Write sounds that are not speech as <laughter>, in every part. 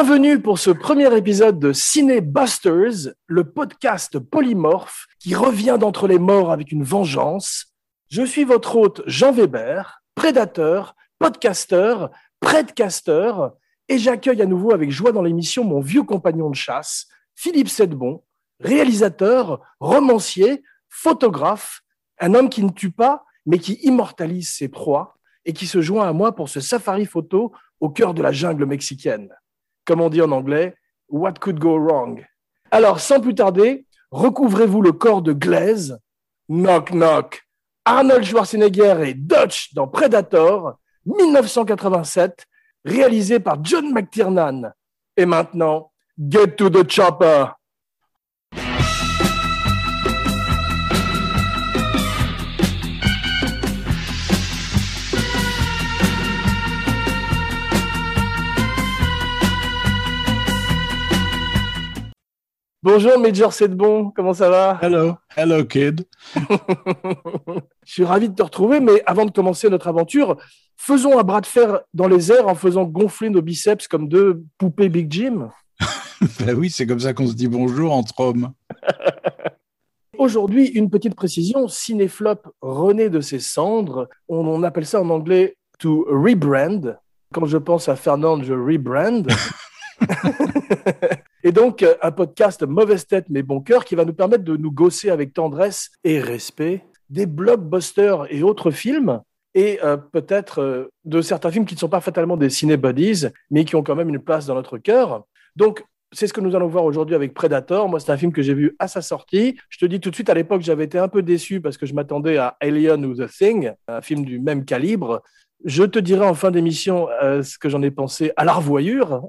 Bienvenue pour ce premier épisode de Ciné Busters, le podcast polymorphe qui revient d'entre les morts avec une vengeance. Je suis votre hôte Jean Weber, prédateur, podcasteur, predcaster, et j'accueille à nouveau avec joie dans l'émission mon vieux compagnon de chasse, Philippe Sedbon, réalisateur, romancier, photographe, un homme qui ne tue pas, mais qui immortalise ses proies et qui se joint à moi pour ce safari photo au cœur de la jungle mexicaine comme on dit en anglais, What could go wrong? Alors, sans plus tarder, recouvrez-vous le corps de Glaise, knock knock, Arnold Schwarzenegger et Dutch dans Predator, 1987, réalisé par John McTiernan. Et maintenant, get to the chopper Bonjour Major bon, comment ça va? Hello, hello kid. <laughs> Je suis ravi de te retrouver, mais avant de commencer notre aventure, faisons un bras de fer dans les airs en faisant gonfler nos biceps comme deux poupées Big Jim. <laughs> ben oui, c'est comme ça qu'on se dit bonjour entre hommes. <laughs> Aujourd'hui, une petite précision, Cinéflop renaît de ses cendres. On, on appelle ça en anglais to rebrand. Quand je pense à Fernand, je rebrand. Et donc, euh, un podcast mauvaise tête mais bon cœur qui va nous permettre de nous gosser avec tendresse et respect des blockbusters et autres films et euh, peut-être euh, de certains films qui ne sont pas fatalement des ciné-buddies, mais qui ont quand même une place dans notre cœur. Donc, c'est ce que nous allons voir aujourd'hui avec Predator. Moi, c'est un film que j'ai vu à sa sortie. Je te dis tout de suite, à l'époque, j'avais été un peu déçu parce que je m'attendais à Alien ou The Thing, un film du même calibre. Je te dirai en fin d'émission euh, ce que j'en ai pensé à la revoyure.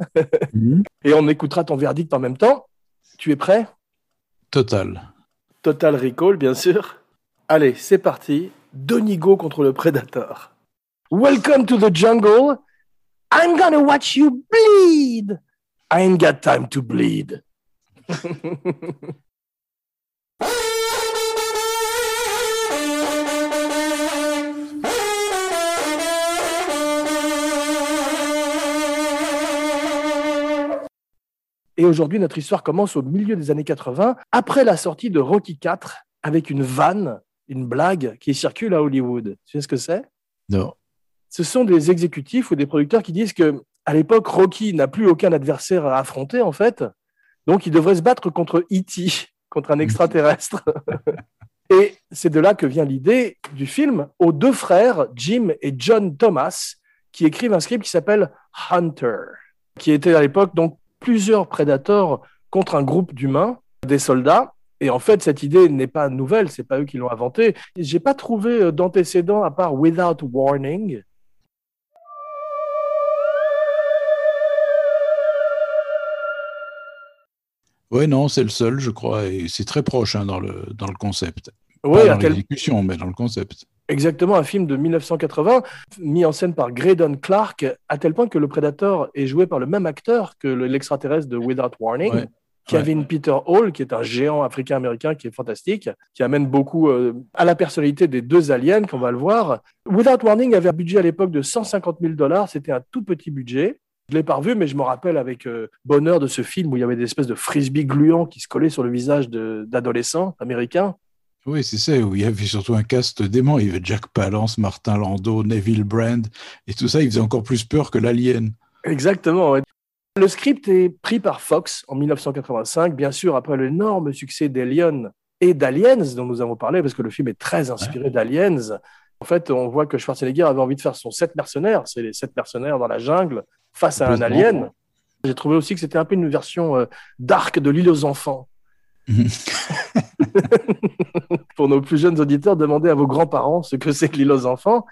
Mhm. <laughs> Et on écoutera ton verdict en même temps. Tu es prêt? Total. Total Recall, bien sûr. Allez, c'est parti. Donigo contre le Predator. Welcome to the jungle. I'm gonna watch you bleed. I ain't got time to bleed. <laughs> Et aujourd'hui, notre histoire commence au milieu des années 80, après la sortie de Rocky IV, avec une vanne, une blague qui circule à Hollywood. Tu sais ce que c'est? Non. Ce sont des exécutifs ou des producteurs qui disent que à l'époque, Rocky n'a plus aucun adversaire à affronter, en fait. Donc, il devrait se battre contre E.T., <laughs> contre un extraterrestre. <laughs> et c'est de là que vient l'idée du film aux deux frères, Jim et John Thomas, qui écrivent un script qui s'appelle Hunter, qui était à l'époque donc plusieurs prédateurs contre un groupe d'humains, des soldats. Et en fait, cette idée n'est pas nouvelle, c'est pas eux qui l'ont inventée. J'ai pas trouvé euh, d'antécédent à part Without Warning. Oui, non, c'est le seul, je crois, et c'est très proche hein, dans, le, dans le concept. Oui, dans l'exécution, mais dans le concept. Exactement, un film de 1980 mis en scène par Graydon Clark, à tel point que le Predator est joué par le même acteur que l'extraterrestre de Without Warning. Kevin Peter Hall, qui est un géant africain-américain qui est fantastique, qui amène beaucoup euh, à la personnalité des deux aliens, qu'on va le voir. Without Warning avait un budget à l'époque de 150 000 dollars, c'était un tout petit budget. Je l'ai pas revu, mais je me rappelle avec euh, bonheur de ce film où il y avait des espèces de frisbees gluants qui se collaient sur le visage d'adolescents américains. Oui, c'est ça, où il y avait surtout un cast dément. Il y avait Jack Palance, Martin Landau, Neville Brand, et tout ça, il faisait encore plus peur que l'Alien. Exactement. Le script est pris par Fox en 1985, bien sûr, après l'énorme succès d'Alien et d'Aliens, dont nous avons parlé, parce que le film est très inspiré d'Aliens. En fait, on voit que Schwarzenegger avait envie de faire son sept mercenaires, c'est les sept mercenaires dans la jungle, face à un alien. J'ai trouvé aussi que c'était un peu une version euh, d'arc de l'île aux enfants. <laughs> Pour nos plus jeunes auditeurs, demandez à vos grands-parents ce que c'est que l'île aux enfants.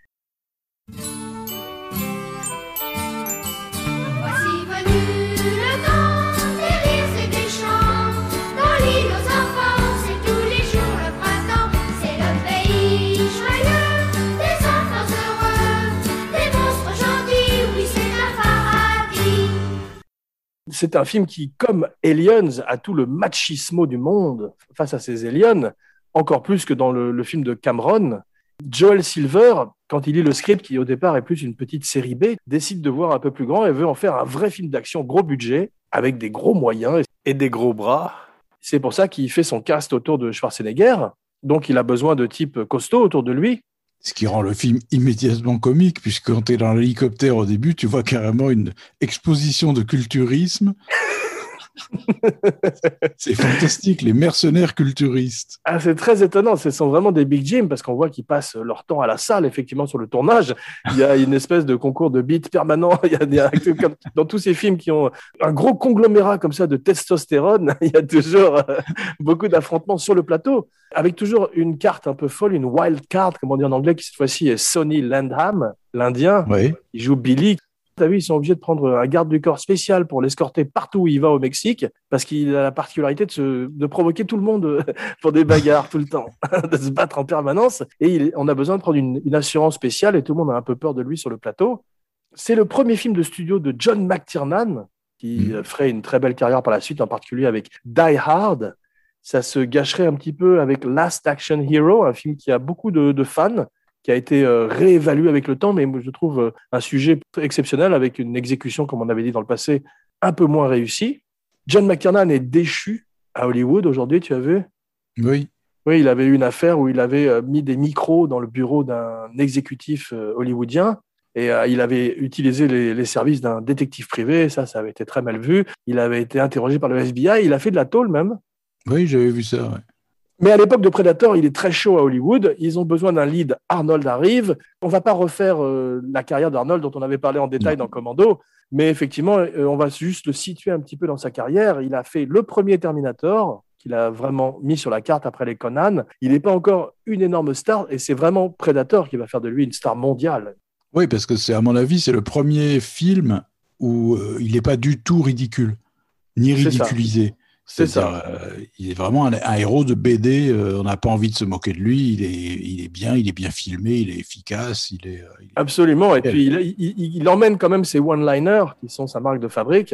C'est un film qui, comme Aliens, a tout le machismo du monde face à ces aliens, encore plus que dans le, film de Cameron. Joel Silver quand il lit le script, qui au départ est plus une petite série B, décide de voir un peu plus grand et veut en faire un vrai film d'action gros budget, avec des gros moyens et des gros bras. C'est pour ça qu'il fait son cast autour de Schwarzenegger. Donc il a besoin de types costauds autour de lui. Ce qui rend le film immédiatement comique, puisque quand tu es dans l'hélicoptère au début, tu vois carrément une exposition de culturisme <laughs> c'est fantastique, les mercenaires culturistes. Ah, c'est très étonnant. Ce sont vraiment des big Jim parce qu'on voit qu'ils passent leur temps à la salle, effectivement, sur le tournage. Il y a une espèce de concours de beats permanent. <laughs> Il y a, dans tous ces films qui ont un gros conglomérat comme ça de testostérone, <laughs> il y a toujours euh, beaucoup d'affrontements sur le plateau, avec toujours une carte un peu folle, une wild card, comme on dit en anglais, qui cette fois-ci est Sonny Landham, l'Indien. Oui. Il joue Billy, T'as vu, ils sont obligés de prendre un garde du corps spécial pour l'escorter partout où il va au Mexique, parce qu'il a la particularité de, se, de provoquer tout le monde <laughs> pour des bagarres tout le temps, <laughs> de se battre en permanence. Et on a besoin de prendre une, assurance spéciale et tout le monde a un peu peur de lui sur le plateau. C'est le premier film de studio de John McTiernan, qui mm. ferait une très belle carrière par la suite, en particulier avec Die Hard. Ça se gâcherait un petit peu avec Last Action Hero, un film qui a beaucoup de fans qui a été euh, réévalué avec le temps, mais je trouve euh, un sujet exceptionnel avec une exécution, comme on avait dit dans le passé, un peu moins réussie. John McTiernan est déchu à Hollywood aujourd'hui, tu as vu? Oui. Oui, il avait eu une affaire où il avait euh, mis des micros dans le bureau d'un exécutif hollywoodien et il avait utilisé les, services d'un détective privé. Ça, ça avait été très mal vu. Il avait été interrogé par le FBI. Il a fait de la tôle même. Oui, j'avais vu ça. Mais à l'époque de Predator, il est très chaud à Hollywood. Ils ont besoin d'un lead. Arnold arrive. On va pas refaire euh, la carrière d'Arnold dont on avait parlé en détail dans Commando, mais effectivement, euh, on va juste le situer un petit peu dans sa carrière. Il a fait le premier Terminator qu'il a vraiment mis sur la carte après les Conan. Il n'est pas encore une énorme star et c'est vraiment Predator qui va faire de lui une star mondiale. Oui, parce que c'est à mon avis, c'est le premier film où euh, il n'est pas du tout ridicule ni ridiculisé. C'est ça. Euh, il est vraiment un, héros de BD. Euh, on n'a pas envie de se moquer de lui. Il est, il est bien, il est bien filmé, il est efficace. Il est, euh, Absolument. Et puis il, emmène quand même ses one-liners qui sont sa marque de fabrique.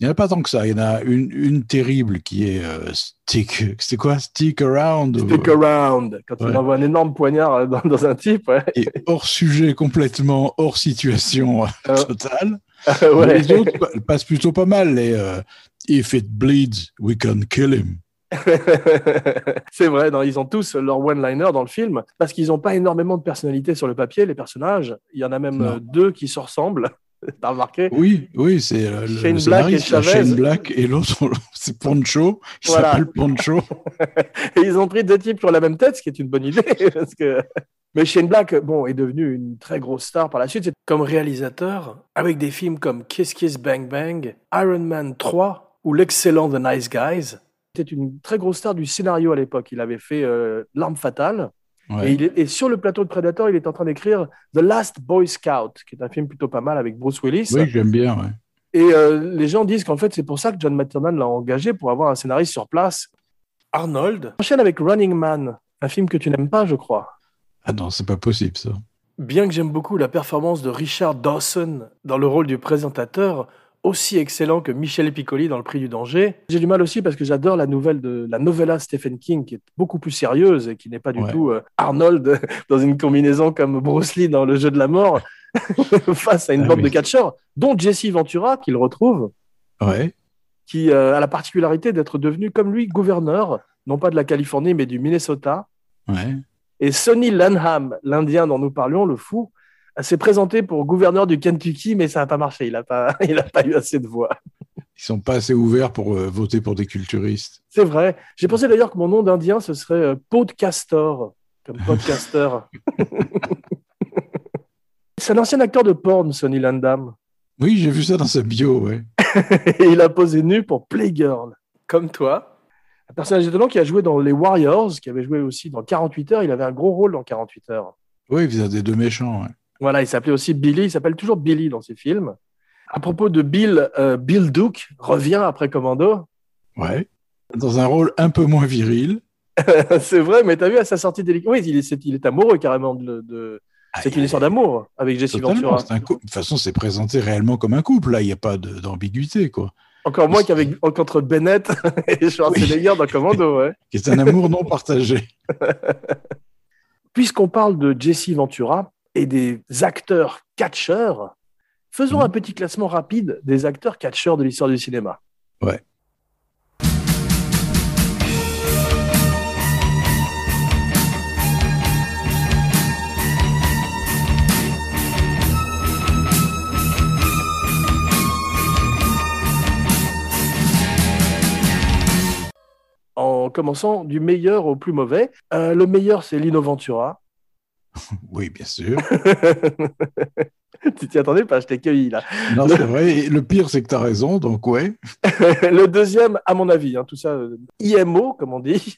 Il n'y en a pas tant que ça. Il y en a une, une terrible qui est stick. C'est quoi Stick around. Stick around. Quand il envoie un énorme poignard dans, un type. Et hors sujet, complètement hors situation <laughs> totale. <laughs> Les autres passent plutôt pas mal. Les, If it bleeds, we can kill him. <laughs> c'est vrai, ils ont tous leur one-liner dans le film parce qu'ils n'ont pas énormément de personnalité sur le papier, les personnages. Il y en a même euh, deux qui se ressemblent. <laughs> T'as remarqué? Oui, oui, c'est euh, Shane Black et Chavez. Shane Black et l'autre, <laughs> c'est Poncho. Il s'appelle Poncho. et ils ont pris deux types qui ont la même tête, ce qui est une bonne idée. parce que... Mais Shane Black, bon, est devenu une très grosse star par la suite. Comme réalisateur, avec des films comme Kiss Kiss Bang Bang, Iron Man 3, ou l'excellent The Nice Guys. C'était une très grosse star du scénario à l'époque. Il avait fait euh, L'arme fatale. Et, il est, sur le plateau de Predator, il est en train d'écrire The Last Boy Scout, qui est un film plutôt pas mal avec Bruce Willis. Oui, j'aime bien. Ouais. Et euh, les gens disent qu'en fait, c'est pour ça que John McTiernan l'a engagé pour avoir un scénariste sur place. Arnold enchaîne avec Running Man, un film que tu n'aimes pas, je crois. Ah non, c'est pas possible ça. Bien que j'aime beaucoup la performance de Richard Dawson dans le rôle du présentateur, aussi excellent que Michel Piccoli dans Le Prix du Danger. J'ai du mal aussi parce que j'adore la nouvelle de la novella Stephen King qui est beaucoup plus sérieuse et qui n'est pas du tout euh, Arnold <laughs> dans une combinaison comme Bruce Lee dans Le Jeu de la Mort <laughs> face à une ah bande de catcheurs, dont Jesse Ventura qu'il retrouve. Ouais. Qui euh, a la particularité d'être devenu comme lui gouverneur, non pas de la Californie mais du Minnesota. Ouais. Et Sonny Lanham, l'Indien dont nous parlions, le fou, s'est présenté pour gouverneur du Kentucky, mais ça n'a pas marché. Il n'a pas, <laughs> il a pas eu assez de voix. Ils sont pas assez ouverts pour euh, voter pour des culturistes. C'est vrai. J'ai pensé d'ailleurs que mon nom d'Indien, ce serait euh, Podcastor, comme podcaster. <laughs> C'est un ancien acteur de porn, Sonny Landam. Oui, j'ai vu ça dans sa bio, ouais. Et <laughs> il a posé nu pour Playgirl, comme toi. Un personnage étonnant qui a joué dans les Warriors, qui avait joué aussi dans 48 heures. Il avait un gros rôle dans 48 heures. Oui, il faisait des deux méchants. Ouais. Voilà, il s'appelait aussi Billy. Il s'appelle toujours Billy dans ses films. À propos de Bill, euh, Bill Duke revient après Commando. Ouais. Dans un rôle un peu moins viril. <laughs> c'est vrai, mais tu as vu à sa sortie d'hélicoptère. Oui, il est, il est, amoureux carrément de. Ah, c'est une histoire d'amour avec Jesse Ventura. de toute façon, c'est présenté réellement comme un couple. Là, il n'y a pas d'ambiguïté, quoi. Encore moins qu'avec contre Bennett <laughs> et Schwarzenegger oui. dans Commando, ouais. C'est un amour non partagé. <laughs> Puisqu'on parle de Jesse Ventura, et des acteurs catcheurs, faisons mhm. un petit classement rapide des acteurs catcheurs de l'histoire du cinéma. Ouais. en commençant du meilleur au plus mauvais. Euh, le meilleur, c'est Lino Ventura. <laughs> Oui, bien sûr. <laughs> tu t'y attendais pas, je t'ai cueilli là. Non, c'est vrai. le pire, c'est que tu as raison, donc ouais. <laughs> le deuxième, à mon avis, hein, tout ça, euh, IMO, comme on dit.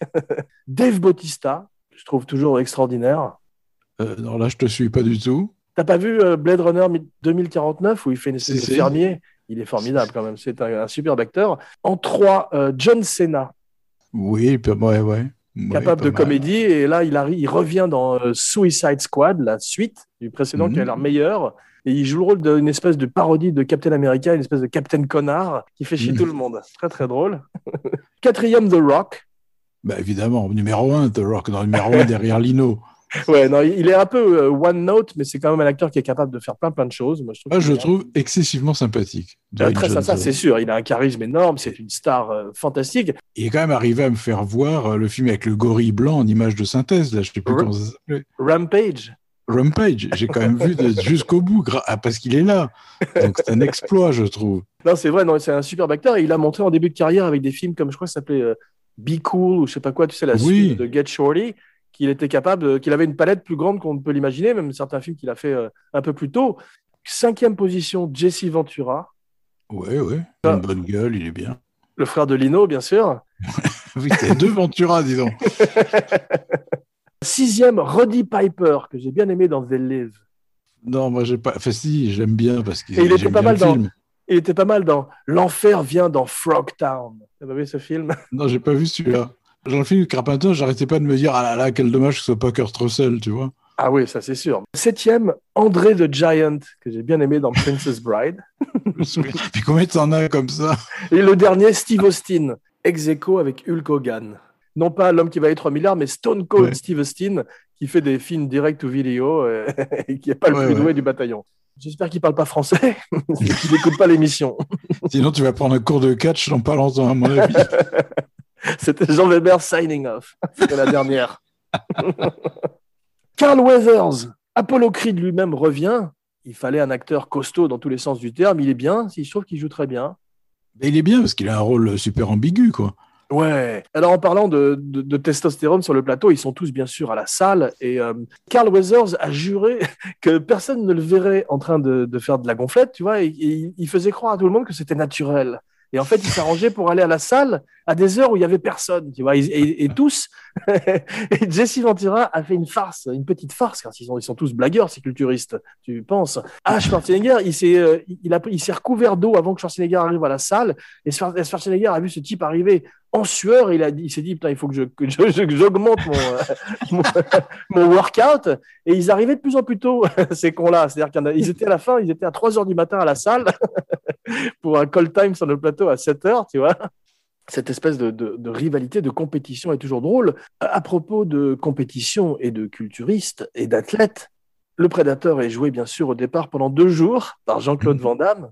Dave Bautista, je trouve toujours extraordinaire. Euh, non, là, je te suis pas du tout. T'as pas vu Blade Runner 2049 où il fait une espèce de fermier? Il est formidable quand même, c'est un, superbe acteur. En trois, John Cena. Oui, ouais, ouais. Capable de comédie. Et là, il, arrive, il revient dans euh, Suicide Squad, la suite du précédent qui a l'air mhm. meilleur. Et il joue le rôle d'une espèce de parodie de Captain America, une espèce de Captain Connard qui fait chier mhm. tout le monde. Très, très drôle. <laughs> Quatrième, The Rock. Bah, évidemment, numéro un, The Rock, dans le numéro un derrière Lino. <laughs> Ouais, non, il est un peu euh, one note, mais c'est quand même un acteur qui est capable de faire plein plein de choses. Moi, je trouve, je trouve excessivement sympathique. très ça, ça c'est sûr. Il a un charisme énorme, c'est une star euh, fantastique. Il est quand même arrivé à me faire voir euh, le film avec le gorille blanc en image de synthèse. Là, je sais plus comment ça s'appelait. Rampage. Rampage, j'ai quand même vu <laughs> jusqu'au bout ah, parce qu'il est là. Donc c'est un exploit, je trouve. Non, c'est vrai, non, c'est un super acteur et il a montré en début de carrière avec des films comme je crois que ça s'appelait Be Cool ou je sais pas quoi, tu sais la suite de Get Shorty qu'il était capable, qu'il avait une palette plus grande qu'on ne peut l'imaginer, même certains films qu'il a fait euh, un peu plus tôt. Cinquième position, Jesse Ventura. Oui, oui, ah. une bonne gueule, il est bien. Le frère de Lino, bien sûr. <laughs> oui, deux Ventura, disons. <laughs> Sixième, Roddy Piper, que j'ai bien aimé dans The Live. Non, moi j'ai pas. Enfin, si, j'aime bien parce qu'il était pas mal dans. Il était pas mal dans L'enfer vient dans Frogtown. Vous avez vu ce film? Non, j'ai pas vu celui-là. Film Carpenter, j'arrêtais pas de me dire ah là là, quel dommage que ce soit pas Kurt Russell, tu vois. Ah oui, ça c'est sûr. Septième, André the Giant, que j'ai bien aimé dans Princess Bride. <laughs> Puis combien t'en as comme ça? Et le dernier, Steve Austin, ex aequo avec Hulk Hogan. Non pas l'homme qui va être 3 milliards, mais Stone Cold Steve Austin, qui fait des films direct ou vidéo euh, <laughs> et qui n'est pas le plus doué du bataillon. J'espère qu'il parle pas français, <laughs> qu'il n'écoute pas l'émission. Sinon, tu vas prendre un cours de catch dans pas longtemps, à mon avis. <laughs> C'était Jean Weber signing off. C'était la dernière. <laughs> Carl Weathers, Apollo Creed lui-même revient. Il fallait un acteur costaud dans tous les sens du terme. Il est bien. Il se trouve qu'il joue très bien. Mais il est bien parce qu'il a un rôle super ambigu, quoi. Ouais. Alors en parlant de, testostérone sur le plateau, ils sont tous bien sûr à la salle et euh, Carl Weathers a juré <laughs> que personne ne le verrait en train de, faire de la gonflette, tu vois. et il faisait croire à tout le monde que c'était naturel. Et en fait, il s'arrangeait pour aller à la salle à des heures où il y avait personne, tu vois. Et, tous. <laughs> et Jesse Ventura a fait une farce, une petite farce, car ils sont, ils tous blagueurs, ces culturistes, tu penses. Ah, Schwarzenegger, il s'est, euh, il il s'est recouvert d'eau avant que Schwarzenegger arrive à la salle. Et Schwarzenegger a vu ce type arriver en sueur. Il, a, il s'est dit, putain, il faut que, je, que j'augmente mon, <laughs> mon, workout. Et ils arrivaient de plus en plus tôt, <laughs> ces cons-là. C'est-à-dire qu'ils étaient à la fin, ils étaient à 3 heures du matin à la salle <laughs> pour un call time sur le plateau à 7 heures, tu vois cette espèce de, rivalité, de compétition est toujours drôle. À propos de compétition et de culturistes et d'athlètes, le Prédateur est joué bien sûr au départ pendant deux jours par Jean-Claude mhm. Van Damme.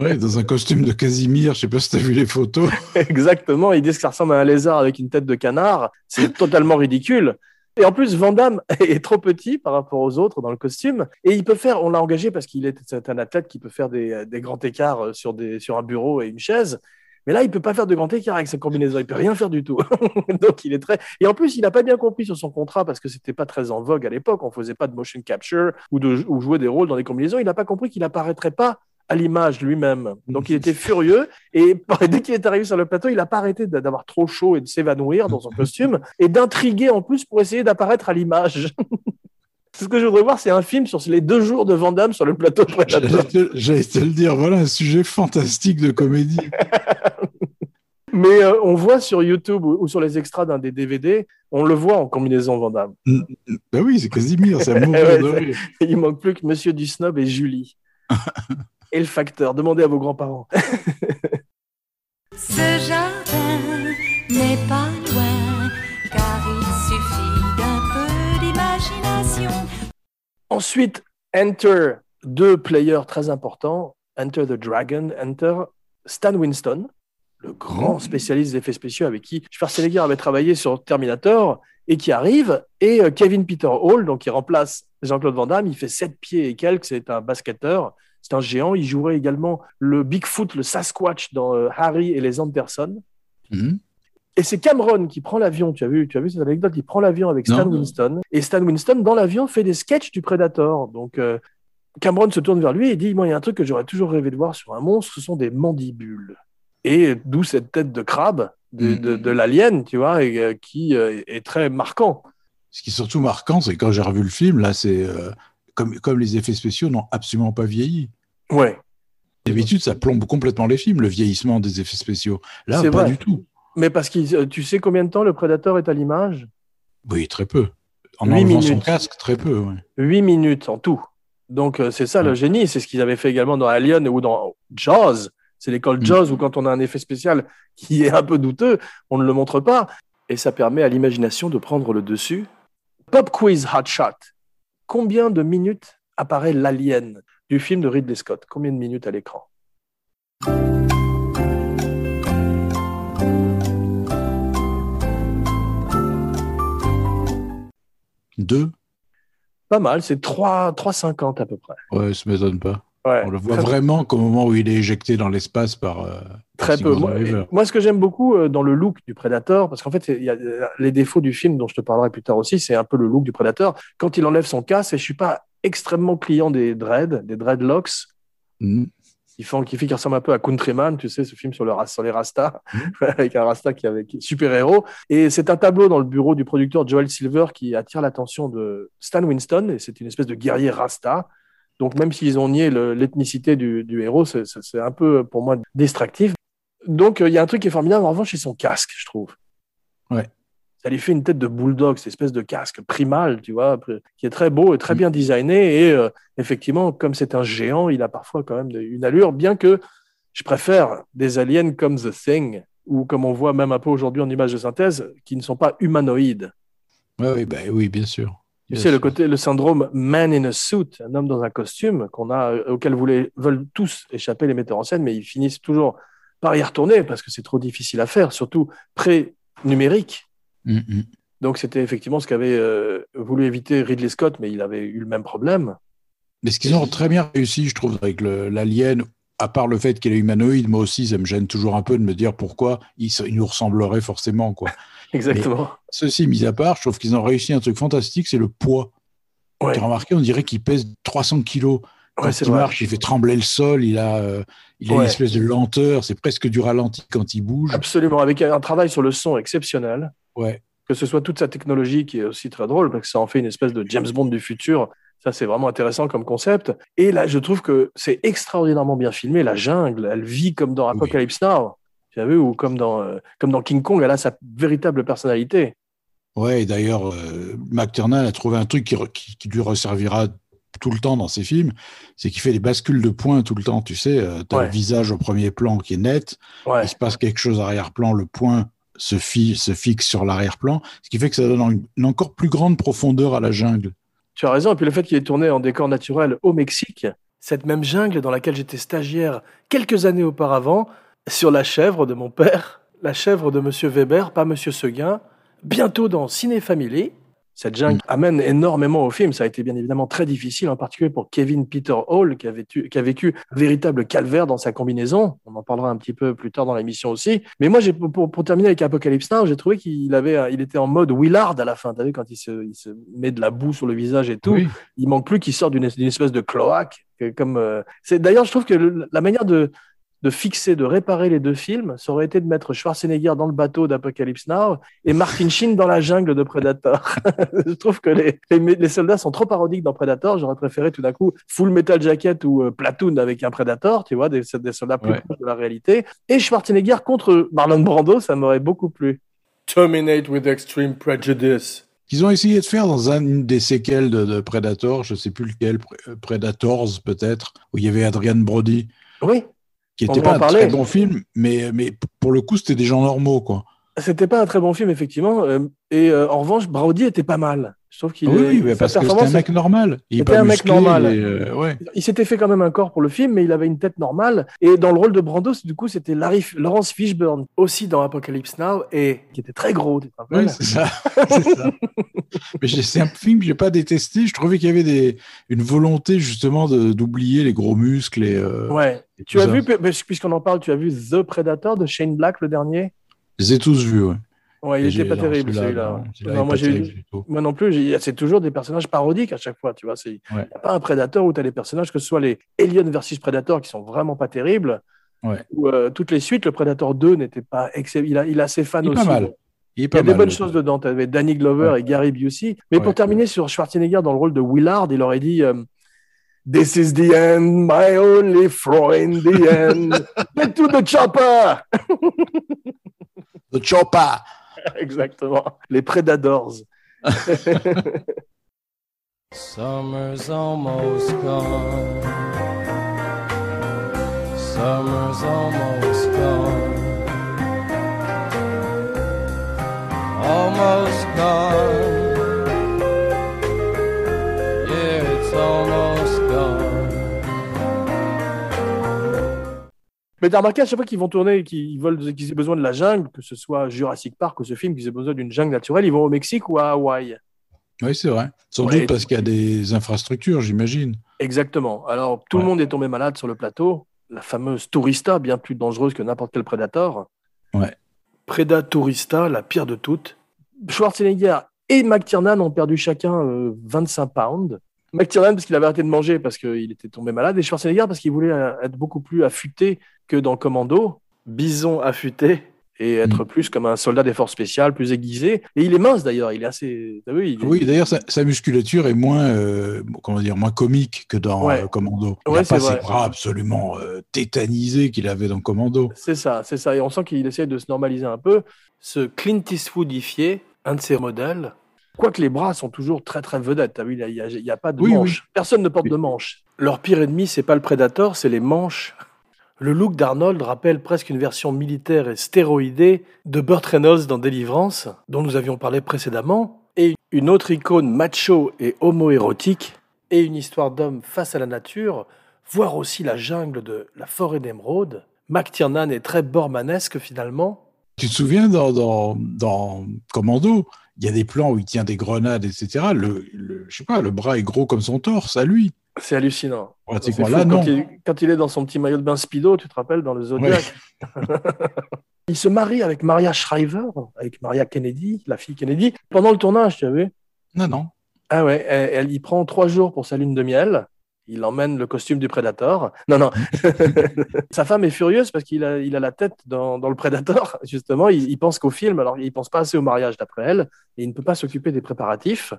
Oui, dans un costume de Casimir, je sais pas si tu as vu les photos. <laughs> Exactement, ils disent que ça ressemble à un lézard avec une tête de canard. C'est totalement ridicule. Et en plus, Van Damme <laughs> est trop petit par rapport aux autres dans le costume. Et il peut faire, on l'a engagé parce qu'il est un athlète qui peut faire des, grands écarts sur, des, sur un bureau et une chaise. Mais là, il peut pas faire de grand écart avec sa combinaison. Il peut rien faire du tout. <laughs> Donc, il est très. Et en plus, il n'a pas bien compris sur son contrat parce que c'était pas très en vogue à l'époque. On faisait pas de motion capture ou jouer des rôles dans des combinaisons. Il n'a pas compris qu'il apparaîtrait pas à l'image lui-même. Donc il était furieux et <laughs> dès qu'il est arrivé sur le plateau, il n'a pas arrêté d'avoir trop chaud et de s'évanouir dans son <laughs> costume et d'intriguer en plus pour essayer d'apparaître à l'image. <laughs> Ce que je voudrais voir, c'est un film sur les deux jours de Vandame sur le plateau de J'allais te le dire, voilà un sujet fantastique de comédie. Mais euh, on voit sur YouTube ou, sur les extras d'un des DVD, on le voit en combinaison Vandame. Ben oui, c'est Casimir, c'est ouais, de Il manque plus que Monsieur du Snob et Julie. Et le facteur, demandez à vos grands-parents. <laughs> Ce jardin n'est pas loin, car il suffit d'un peu d'imagination Ensuite, Enter deux players très importants. Enter the Dragon, Enter Stan Winston, le grand mmh. spécialiste des effets spéciaux avec qui Schwarzenegger avait travaillé sur Terminator et qui arrive, et euh, Kevin Peter Hall, donc qui remplace Jean-Claude Van Damme, il fait 7 pieds et quelques, c'est un basketteur, c'est un géant, il jouerait également le Bigfoot, le Sasquatch dans euh, Harry et les Anderson. Mmh. Et c'est Cameron qui prend l'avion, tu as vu, tu as vu cette anecdote, il prend l'avion avec Stan Winston, et Stan Winston, dans l'avion, fait des sketchs du Predator. Donc, euh, Cameron se tourne vers lui et dit, moi, il y a un truc que j'aurais toujours rêvé de voir sur un monstre, ce sont des mandibules. Et d'où cette tête de crabe de, mm. l'alien, tu vois, et, euh, qui euh, est très marquant. Ce qui est surtout marquant, c'est quand j'ai revu le film, là, c'est euh, comme, comme les effets spéciaux n'ont absolument pas vieilli. Ouais. D'habitude, ça plombe complètement les films, le vieillissement des effets spéciaux. Là, pas du tout. Mais parce que tu sais combien de temps le Prédateur est à l'image? Oui, très peu. En enlevant son casque, très peu. Ouais. 8 minutes en tout. Donc, c'est ça le génie. C'est ce qu'ils avaient fait également dans Alien ou dans Jaws. C'est l'école mm. Jaws où quand on a un effet spécial <laughs> qui est un peu douteux, on ne le montre pas. Et ça permet à l'imagination de prendre le dessus. Pop quiz hot shot. Combien de minutes apparaît l'alien du film de Ridley Scott? Combien de minutes à l'écran? Deux Pas mal, c'est 3,50 à peu près. Ouais, ça ne m'étonne pas. On le voit vraiment qu'au moment où il est éjecté dans l'espace par. Euh, très peu. Moi, ce que j'aime beaucoup euh, dans le look du Predator, parce qu'en fait, il y a les défauts du film dont je te parlerai plus tard aussi, c'est un peu le look du Predator. Quand il enlève son casque, et je suis pas extrêmement client des dreads, des dreadlocks. Mm. Il fait, qui fait qui ressemble un peu à Countryman, tu sais, ce film sur, le, sur les Rastas, mm. <laughs> avec un Rasta qui est super-héros. Et c'est un tableau dans le bureau du producteur Joel Silver qui attire l'attention de Stan Winston, et c'est une espèce de guerrier Rasta donc même s'ils ont nié l'ethnicité du, héros, c'est un peu pour moi distractif. Donc euh, il y a un truc qui est formidable en revanche, c'est son casque, je trouve. Ouais. Ça lui fait une tête de bulldog, cette espèce de casque primal, tu vois, qui est très beau et très mm. bien designé. Et euh, effectivement, comme c'est un géant, il a parfois quand même une allure, bien que je préfère des aliens comme The Thing, ou comme on voit même un peu aujourd'hui en images de synthèse, qui ne sont pas humanoïdes. oui, bah, oui, bien sûr. Tu sais, le côté, le syndrome man in a suit, un homme dans un costume, qu'on a, euh, auquel voulaient, veulent tous échapper les metteurs en scène, mais ils finissent toujours par y retourner parce que c'est trop difficile à faire, surtout pré-numérique. Mm-hmm. Donc, c'était effectivement ce qu'avait euh, voulu éviter Ridley Scott, mais il avait eu le même problème. Mais ce qu'ils ont très bien réussi, je trouve, avec l'alien, à part le fait qu'il est humanoïde, moi aussi, ça me gêne toujours un peu de me dire pourquoi il, il nous ressemblerait forcément, quoi. <laughs> Exactement. ceci mis à part, je trouve qu'ils ont réussi un truc fantastique, c'est le poids. Ouais. Tu as remarqué, on dirait qu'il pèse 300 kilos. Quand il marche, il fait trembler le sol, il a, euh, il a une espèce de lenteur, c'est presque du ralenti quand il bouge. Absolument, avec un travail sur le son exceptionnel. Ouais. Que ce soit toute sa technologie qui est aussi très drôle, parce que ça en fait une espèce de James Bond du futur. Ça, c'est vraiment intéressant comme concept. Et là, je trouve que c'est extraordinairement bien filmé. La jungle, elle vit comme dans Apocalypse Now ou comme dans, euh, comme dans King Kong, elle a sa véritable personnalité. Ouais, d'ailleurs, euh, a trouvé un truc qui, qui, lui resservira tout le temps dans ses films, c'est qu'il fait des bascules de points tout le temps. Tu sais, euh, tu as le visage au premier plan qui est net, il se passe quelque chose arrière-plan, le point se, se fixe sur l'arrière-plan, ce qui fait que ça donne une, encore plus grande profondeur à la jungle. Tu as raison, et puis le fait qu'il est tourné en décor naturel au Mexique, cette même jungle dans laquelle j'étais stagiaire quelques années auparavant, sur la chèvre de mon père, la chèvre de Monsieur Weber, pas Monsieur Seguin, bientôt dans Ciné Family. Cette jungle mm. amène énormément au film. Ça a été bien évidemment très difficile, en particulier pour Kevin Peter Hall, qui a, vécu, qui a vécu un véritable calvaire dans sa combinaison. On en parlera un petit peu plus tard dans l'émission aussi. Mais moi, pour, pour, terminer avec Apocalypse Now, j'ai trouvé qu'il avait, il était en mode Willard à la fin. Tu vu, quand il se, il se, met de la boue sur le visage et tout, il manque plus qu'il sorte d'une espèce de cloaque. Comme, euh, c'est d'ailleurs, je trouve que la manière de, de fixer, de réparer les deux films, ça aurait été de mettre Schwarzenegger dans le bateau d'Apocalypse Now et Martin Sheen dans la jungle de Predator. <laughs> je trouve que les, les, soldats sont trop parodiques dans Predator. J'aurais préféré tout d'un coup Full Metal Jacket ou euh, Platoon avec un Predator, tu vois, des, des soldats plus proches de la réalité. Et Schwarzenegger contre Marlon Brando, ça m'aurait beaucoup plu. Terminate with extreme prejudice. Qu'ils ont essayé de faire dans une des séquelles de, Predator, je sais plus lequel, euh, Predators peut-être, où il y avait Adrian Brody. Oui qui n'était pas un très bon film, mais, mais pour le coup, c'était des gens normaux, quoi. C'était pas un très bon film, effectivement. Euh, et euh, en revanche, Brody était pas mal. Je trouve qu'il oui, oui parce que c'était un mec normal. Il était un mec normal. Euh, ouais. Il s'était fait quand même un corps pour le film, mais il avait une tête normale. Et dans le rôle de Brando, du coup, c'était Laurence Fishburne, aussi dans Apocalypse Now, et qui était très gros. Oui, c'est ça. <laughs> ça. mais c'est un film que j'ai pas détesté. Je trouvais qu'il y avait des, une volonté justement d'oublier les gros muscles. Et, euh, ouais. Tu as vu, puisqu'on en parle, tu as vu The Predator de Shane Black, le dernier? Je les ai tous vus, ouais. Ouais, il était pas terrible celui-là. moi, non plus, c'est toujours des personnages parodiques à chaque fois, tu vois. Il n'y a pas un Predator où tu as les personnages, que ce soit les Alien versus Predator qui sont vraiment pas terribles, ou euh, toutes les suites, le Predator 2 n'était pas excellent. Il a, il a ses fans il aussi. Pas mal. Il, y a des bonnes choses dedans. Tu avais Danny Glover et Gary Busey. Mais pour terminer sur Schwarzenegger dans le rôle de Willard, il aurait dit euh, This is the end, my only friend, the end. <laughs> Get to the chopper! <laughs> the chopper! Exactement. Les Predators. <laughs> Summer's almost gone. Summer's almost gone. Almost gone. Mais t'as remarqué à chaque fois qu'ils vont tourner, qu'ils veulent, qu'ils aient besoin de la jungle, que ce soit Jurassic Park ou ce film, qu'ils aient besoin d'une jungle naturelle, ils vont au Mexique ou à Hawaï. Oui, c'est vrai. Sans doute parce qu'il y a des infrastructures, j'imagine. Exactement. Alors, tout le monde est tombé malade sur le plateau. La fameuse Tourista, bien plus dangereuse que n'importe quel Predator. Ouais. Predatorista, la pire de toutes. Schwarzenegger et McTiernan ont perdu chacun 25 euh, pounds. McTiernan parce qu'il avait arrêté de manger parce qu'il était tombé malade et Schwarzenegger parce qu'il voulait être beaucoup plus affûté que dans Commando, bison affûté et être mm. plus comme un soldat des forces spéciales, plus aiguisé. Et il est mince d'ailleurs, il est assez. Oui, d'ailleurs sa, musculature est moins, euh, comment dire, moins comique que dans euh, Commando. Il n'a pas ces bras absolument euh, tétanisés qu'il avait dans Commando. C'est ça, c'est ça. Et on sent qu'il essaie de se normaliser un peu. Ce Clint Eastwoodifié, un de ses modèles. Quoique les bras sont toujours très très vedettes, il n'y a, pas de manches. Personne ne porte de manches. Leur pire ennemi, c'est pas le Predator, c'est les manches le look d'Arnold rappelle presque une version militaire et stéroïdée de Burt Reynolds dans Délivrance, dont nous avions parlé précédemment, et une autre icône macho et homo-érotique, et une histoire d'homme face à la nature, voire aussi la jungle de la forêt d'émeraude. McTiernan est très bormanesque finalement. Tu te souviens dans, dans, Commando, il y a des plans où il tient des grenades, etc. Le, le, je sais pas, le bras est gros comme son torse à lui. C'est hallucinant. quand, il, est dans son petit maillot de bain speedo, tu te rappelles, dans le Zodiac. <laughs> il se marie avec Maria Shriver, avec Maria Kennedy, la fille Kennedy, pendant le tournage, tu as vu? Non, non. Ah ouais, elle, y prend trois jours pour sa lune de miel. Il emmène le costume du Predator. Non, non. <laughs> Sa femme est furieuse parce qu'il a, il a la tête dans, le Predator, justement. Il, il pense qu'au film, alors il pense pas assez au mariage d'après elle, et il ne peut pas s'occuper des préparatifs.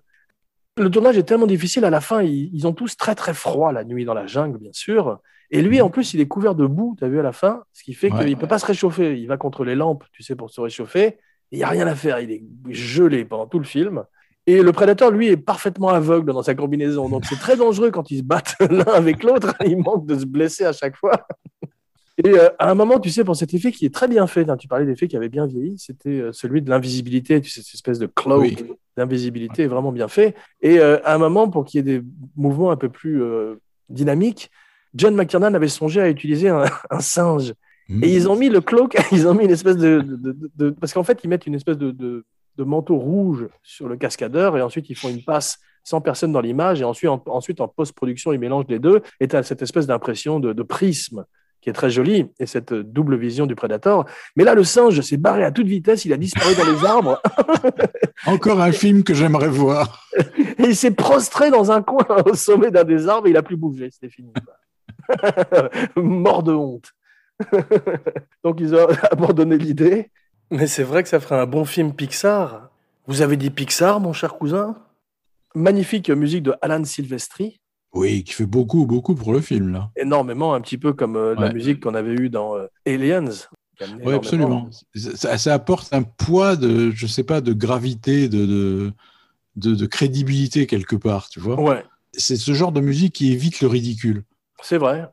Le tournage est tellement difficile. À la fin, ils, ont tous très très froid la nuit dans la jungle, bien sûr. Et lui, en plus, il est couvert de boue, tu as vu à la fin, ce qui fait qu'il ne peut pas se réchauffer. Il va contre les lampes, tu sais, pour se réchauffer. Il n'y a rien à faire. Il est gelé pendant tout le film. Et le prédateur, lui, est parfaitement aveugle dans sa combinaison. Donc, c'est très dangereux quand ils se battent <laughs> l'un avec l'autre. Il manque de se blesser à chaque fois. Et euh, à un moment, tu sais, pour cet effet qui est très bien fait, hein, tu parlais d'effet qui avait bien vieilli, c'était euh, celui de l'invisibilité, tu sais, cette espèce de cloak d'invisibilité vraiment bien fait. Et euh, à un moment, pour qu'il y ait des mouvements un peu plus dynamiques, John McTiernan avait songé à utiliser un, <laughs> singe. Mmh. Et ils ont mis le cloak, <laughs> ils ont mis une espèce de. de, parce qu'en fait, ils mettent une espèce de, manteau rouge sur le cascadeur et ensuite ils font une passe sans personne dans l'image et ensuite en, ensuite en post-production ils mélangent les deux et tu cette espèce d'impression de, prisme qui est très joli, et cette double vision du prédateur. Mais là, le singe s'est barré à toute vitesse, il a disparu dans les arbres. <laughs> Encore un film que j'aimerais voir. <laughs> Et il s'est prostré dans un coin <laughs> au sommet d'un des arbres, et il a plus bougé, c'était fini. Mort de honte. Donc ils ont abandonné l'idée. Mais c'est vrai que ça ferait un bon film Pixar. Vous avez dit Pixar, mon cher cousin Magnifique musique de Alan Silvestri. Oui, qui fait beaucoup, beaucoup pour le film, là. Énormément, un petit peu comme euh, la musique qu'on avait eue dans euh, Aliens. Oui, absolument. Ça, apporte un poids de, je sais pas, de gravité, de, de, de, crédibilité quelque part, tu vois. Ouais. C'est ce genre de musique qui évite le ridicule. C'est vrai.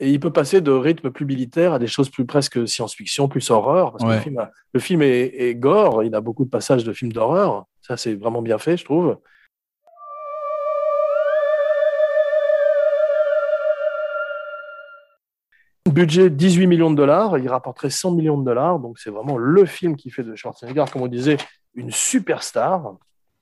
Et il peut passer de rythmes plus militaires à des choses plus presque science-fiction, plus horreur. Le film, est, gore, il a beaucoup de passages de films d'horreur. Ça, c'est vraiment bien fait, je trouve. Budget 18 millions de dollars, il rapporterait 100 millions de dollars, donc c'est vraiment le film qui fait de Schwarzenegger, comme on disait, une superstar.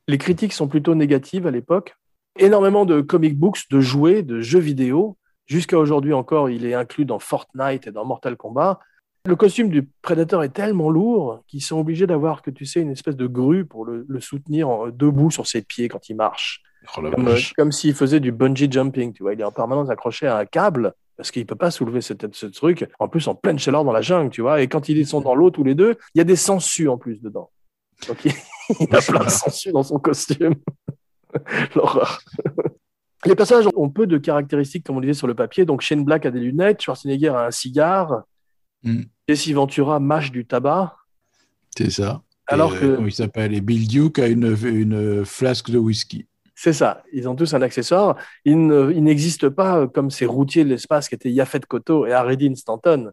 Les critiques sont plutôt négatives à l'époque. Énormément de comic books, de jouets, de jeux vidéo Jusqu'à aujourd'hui encore, il est inclus dans Fortnite et dans Mortal Kombat. Le costume du prédateur est tellement lourd qu'ils sont obligés d'avoir, que tu sais, une espèce de grue pour le, le soutenir en- debout sur ses pieds quand il marche. Oh Comme, euh, comme s'il faisait du bungee jumping, tu vois. Il est en permanence accroché à un câble parce qu'il peut pas soulever ce, ce truc. En plus, en pleine chaleur dans la jungle, tu vois. Et quand ils sont dans l'eau tous les deux, il y a des sangsues en plus dedans. Donc il, <laughs> il a plein de sangsues dans son costume. <laughs> L'horreur. Les personnages ont peu de caractéristiques, comme on disait sur le papier. Donc Shane Black a des lunettes, Schwarzenegger a un cigare, Mm. Jesse Ventura mâche du tabac. C'est ça. Alors Et, que- euh, comment il s'appelle? Et Bill Duke a une, une flasque de whisky. C'est ça, ils ont tous un accessoire. Ils ne- ils n'existent pas comme ces routiers de l'espace qui étaient Yafet Koto et Dean Stanton,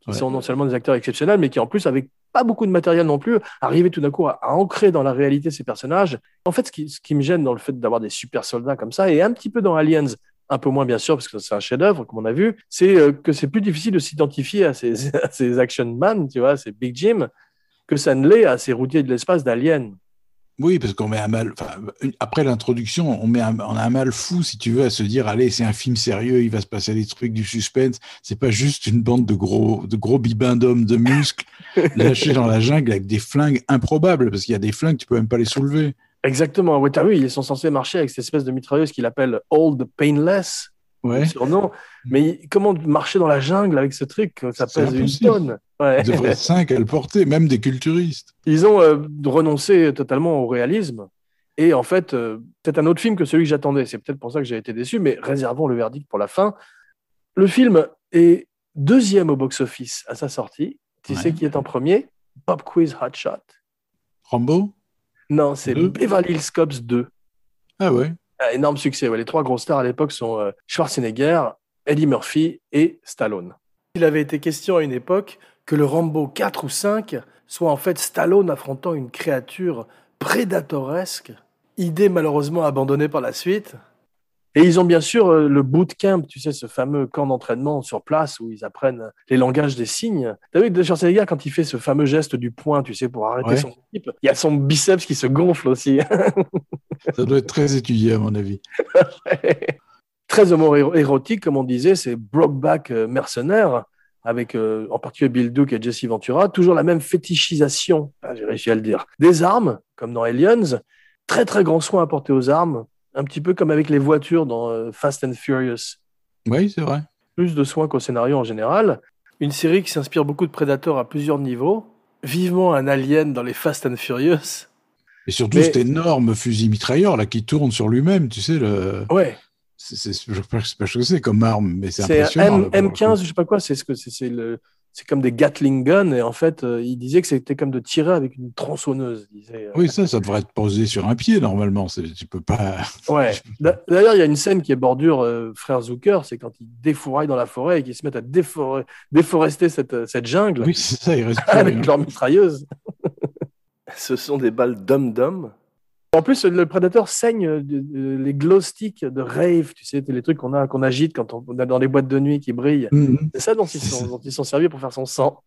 qui Ouais. sont non seulement des acteurs exceptionnels, mais qui en plus, avec pas beaucoup de matériel non plus, arrivaient tout d'un coup à, ancrer dans la réalité ces personnages. En fait, ce qui, ce qui me gêne dans le fait d'avoir des super soldats comme ça, et un petit peu dans Aliens, un peu moins bien sûr, parce que c'est un chef-d'œuvre, comme on a vu, c'est euh, que c'est plus difficile de s'identifier à ces, <laughs> à ces action man, tu vois, ces Big Jim, que ça ne l'est à ces routiers de l'espace d'Alien. Oui, parce qu'on met un mal. enfin, après l'introduction, on, met un- on a un mal fou, si tu veux, à se dire allez, c'est un film sérieux, il va se passer des trucs, du suspense. C'est pas juste une bande de gros, de gros bibins d'hommes de muscles <laughs> lâchés dans la jungle avec des flingues improbables, parce qu'il y a des flingues, tu peux même pas les soulever. Exactement. Ouais, t'as vu, ils sont censés marcher avec cette espèce de mitrailleuse qu'il appelle Old Painless, Ouais. surnom. Mais comment marcher dans la jungle avec ce truc Ça C'est pèse une tonne. Ouais. Il devrait être cinq à le porter, même des culturistes. Ils ont euh, renoncé totalement au réalisme. Et en fait, euh, c'est un autre film que celui que j'attendais. C'est peut-être pour ça que j'ai été déçu, mais réservons le verdict pour la fin. Le film est deuxième au box-office à sa sortie. Tu Ouais. sais qui est en premier? Pop Quiz Hot Shot. Rambo? Non, c'est. Beverly Hills Cops 2. Ah ouais. Un énorme succès. Les trois grosses stars à l'époque sont euh, Schwarzenegger, Eddie Murphy et Stallone. Il avait été question à une époque que le Rambo 4 ou 5 soit en fait Stallone affrontant une créature prédatoresque, idée malheureusement abandonnée par la suite. Et ils ont bien sûr euh, le bootcamp, tu sais, ce fameux camp d'entraînement sur place où ils apprennent les langages des signes. T'as vu, Schwarzenegger, quand il fait ce fameux geste du poing, tu sais, pour arrêter Ouais. son équipe, il y a son biceps qui se gonfle aussi. <laughs> Ça doit être très étudié, à mon avis. <laughs> très homo-érotique, comme on disait, c'est Brokeback euh, mercenaire, avec euh, en particulier Bill Duke et Jesse Ventura, toujours la même fétichisation, ah, j'ai réussi à le dire, des armes, comme dans Aliens, très très grand soin apporté aux armes, un petit peu comme avec les voitures dans euh, Fast and Furious, Oui, c'est vrai. plus de soins qu'au scénario en général. Une série qui s'inspire beaucoup de Predator à plusieurs niveaux, vivement un alien dans les Fast and Furious. Et surtout, Mais- cet énorme fusil mitrailleur là qui tourne sur lui-même, tu sais, le... Ouais, c'est, c'est, je sais pas je sais pas ce que c'est comme arme, mais c'est C'est impressionnant. le M15, coup. je sais pas quoi, c'est ce que c'est, c'est le, c'est comme des Gatling guns et en fait, euh, il disait que c'était comme de tirer avec une tronçonneuse. il disait, euh. Oui, ça, ça devrait être posé sur un pied normalement. Tu peux pas. <laughs> Ouais. D'a- D'ailleurs, il y a une scène qui est bordure euh, frère Zucker, c'est quand ils défouraillent dans la forêt et qu'ils se mettent à défor- déforester cette, euh, cette jungle Oui, c'est ça, il reste plus <laughs> avec rien. leur mitrailleuse. Ce sont des balles dum-dum. En plus, le prédateur saigne de- de- les glow sticks de rave, tu sais, les trucs qu'on a qu'on agite quand on, on a dans les boîtes de nuit qui brillent. Mhm. C'est ça dont ils sont, dont ils sont servis pour faire son sang.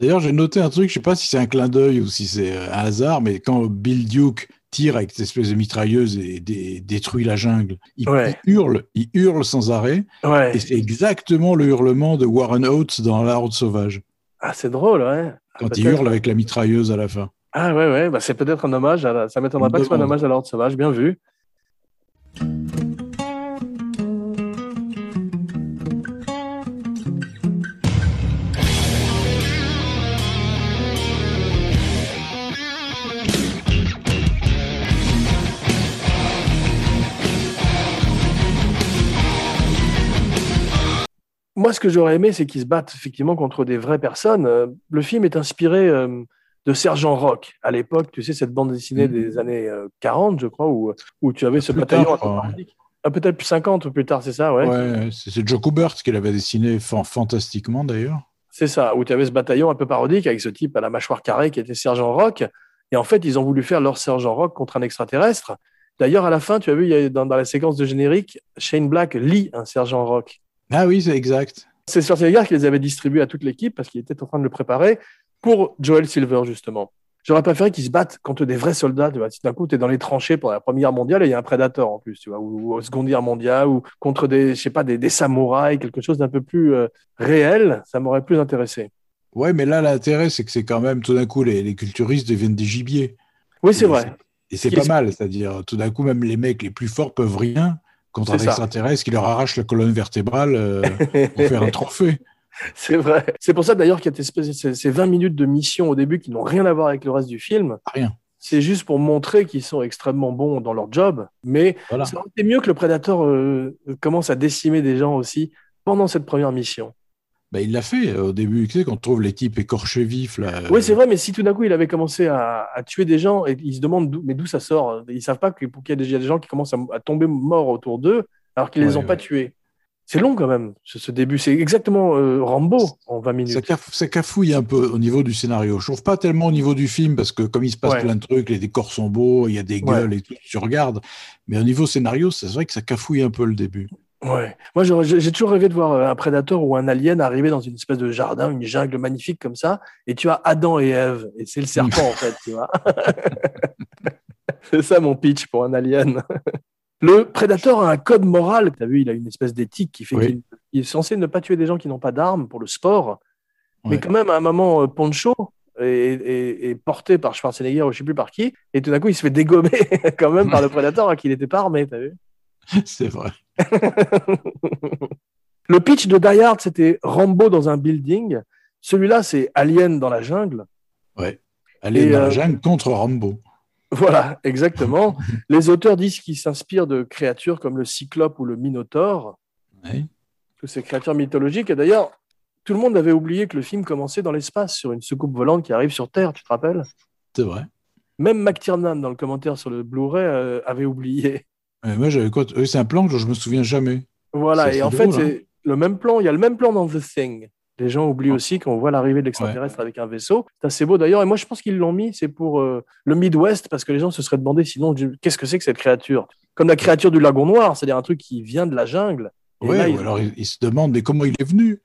D'ailleurs, j'ai noté un truc, je sais pas si c'est un clin d'œil ou si c'est euh, un hasard, mais quand Bill Duke tire avec cette espèce de mitrailleuse et dé- détruit la jungle, il, Ouais. il hurle, il hurle sans arrêt, Ouais. et c'est exactement le hurlement de Warren Oates dans La Horde Sauvage, Ah, c'est drôle, ouais. quand il hurle avec la mitrailleuse à la fin. Ah, ouais, ouais. Bah, c'est peut-être un hommage. À la... Ça m'étonnerait pas que ce soit un hommage à l'ordre sauvage. Bien vu. Moi, ce que j'aurais aimé, c'est qu'ils se battent effectivement contre des vraies personnes. Euh, Le film est inspiré euh, de Sergent Rock. À l'époque, tu sais, cette bande dessinée Mhm. des années euh, 40, je crois, où, où tu avais ce Plus bataillon tard, un peu je crois, parodique. Ah, Peut-être plus 50 ou plus tard, c'est ça, ouais. Ouais, c'est c'est Joe Kubert qui l'avait dessiné fan- fantastiquement d'ailleurs. C'est ça, où tu avais ce bataillon un peu parodique avec ce type à la mâchoire carrée qui était Sergent Rock. Et en fait, ils ont voulu faire leur Sergent Rock contre un extraterrestre. D'ailleurs, à la fin, tu as vu, il y a, dans, dans la séquence de générique, Shane Black lit un Sergent Rock. Ah oui, c'est exact. C'est Schwarzenegger qui les avait distribués à toute l'équipe parce qu'il était en train de le préparer pour Joel Silver, justement. J'aurais préféré qu'ils se battent contre des vrais soldats. Tu vois. Si d'un coup, tu es dans les tranchées pour la Première Guerre mondiale et il y a un prédateur en plus, tu vois, ou, ou Seconde Guerre mondiale, ou contre des, je sais pas, des, des samouraïs, quelque chose d'un peu plus euh, réel, ça m'aurait plus intéressé. Ouais, mais là, l'intérêt, c'est que c'est quand même tout d'un coup, les, les culturistes deviennent des gibiers. Oui, c'est vrai. Et c'est pas est- mal, c'est-à-dire tout d'un coup, même les mecs les plus forts peuvent rien contre un extraterrestre qui leur arrache la colonne vertébrale euh, <laughs> pour faire un trophée. <laughs> C'est vrai. C'est pour ça d'ailleurs qu'il y a espèce- ces, ces 20 minutes de mission au début qui n'ont rien à voir avec le reste du film. Rien. C'est juste pour montrer qu'ils sont extrêmement bons dans leur job. Mais Voilà. ça aurait été mieux que le prédateur euh, commence à décimer des gens aussi pendant cette première mission. Ben, il l'a fait euh, au début, tu sais, quand on trouve les types écorchés vifs. Là, euh, Oui, c'est vrai, mais si tout d'un coup il avait commencé à, à tuer des gens et ils se demandent d'où, mais d'où ça sort, ils savent pas qu'il y ait déjà des gens qui commencent à, à tomber morts autour d'eux alors qu'ils les Ouais, ont pas tués. C'est long quand même, ce, ce début. C'est exactement euh, Rambo en 20 Ça, minutes. caf- ça cafouille un peu au niveau du scénario. Je trouve pas tellement au niveau du film parce que comme il se passe Ouais. plein de trucs, les décors sont beaux, il y a des Ouais. gueules et tout, tu regardes. Mais au niveau scénario, c'est vrai que ça cafouille un peu le début. Ouais. Moi, j'ai toujours rêvé de voir euh, un prédateur ou un alien arriver dans une espèce de jardin, une jungle magnifique comme ça, et tu as Adam et Ève, et c'est le serpent en fait, tu vois. <laughs> <laughs> c'est ça mon pitch pour un alien. Le prédateur a un code moral. Tu as vu, il a une espèce d'éthique qui fait Oui. qu'il il est censé ne pas tuer des gens qui n'ont pas d'armes pour le sport. Mais Ouais. quand même, à un moment, euh, Poncho est, est- est porté par Schwarzenegger ou je sais plus par qui, et tout d'un coup, il se fait dégommer <laughs> quand même par le prédateur alors qu'il n'était pas armé, t'as vu <laughs> c'est vrai. <laughs> Le pitch de Die Hard, c'était Rambo dans un building. Celui-là, c'est Alien dans la jungle. Aller Et, dans euh, la jungle contre Rambo. Voilà, exactement. Les auteurs disent qu'ils s'inspirent de créatures comme le cyclope ou le minotaure, Ouais. toutes ces créatures mythologiques. Et d'ailleurs, tout le monde avait oublié que le film commençait dans l'espace, sur une soucoupe volante qui arrive sur Terre, tu te rappelles? C'est vrai. Même McTiernan, dans le commentaire sur le Blu-ray, euh, avait oublié. Moi, j'avais quoi oui, C'est un plan dont je me souviens jamais. Voilà, et en fait, hein. c'est le même plan. Il y a le même plan dans The Thing. Les gens oublient aussi qu'on voit l'arrivée de l'extraterrestre avec un vaisseau. C'est assez beau d'ailleurs. Et moi, je pense qu'ils l'ont mis, c'est pour euh, le Midwest, parce que les gens se seraient demandé sinon, du- qu'est-ce que c'est que cette créature? Comme la créature du lagon noir, c'est-à-dire un truc qui vient de la jungle. Et Ouais, là, ou ils- alors il, il se demande mais comment il est venu?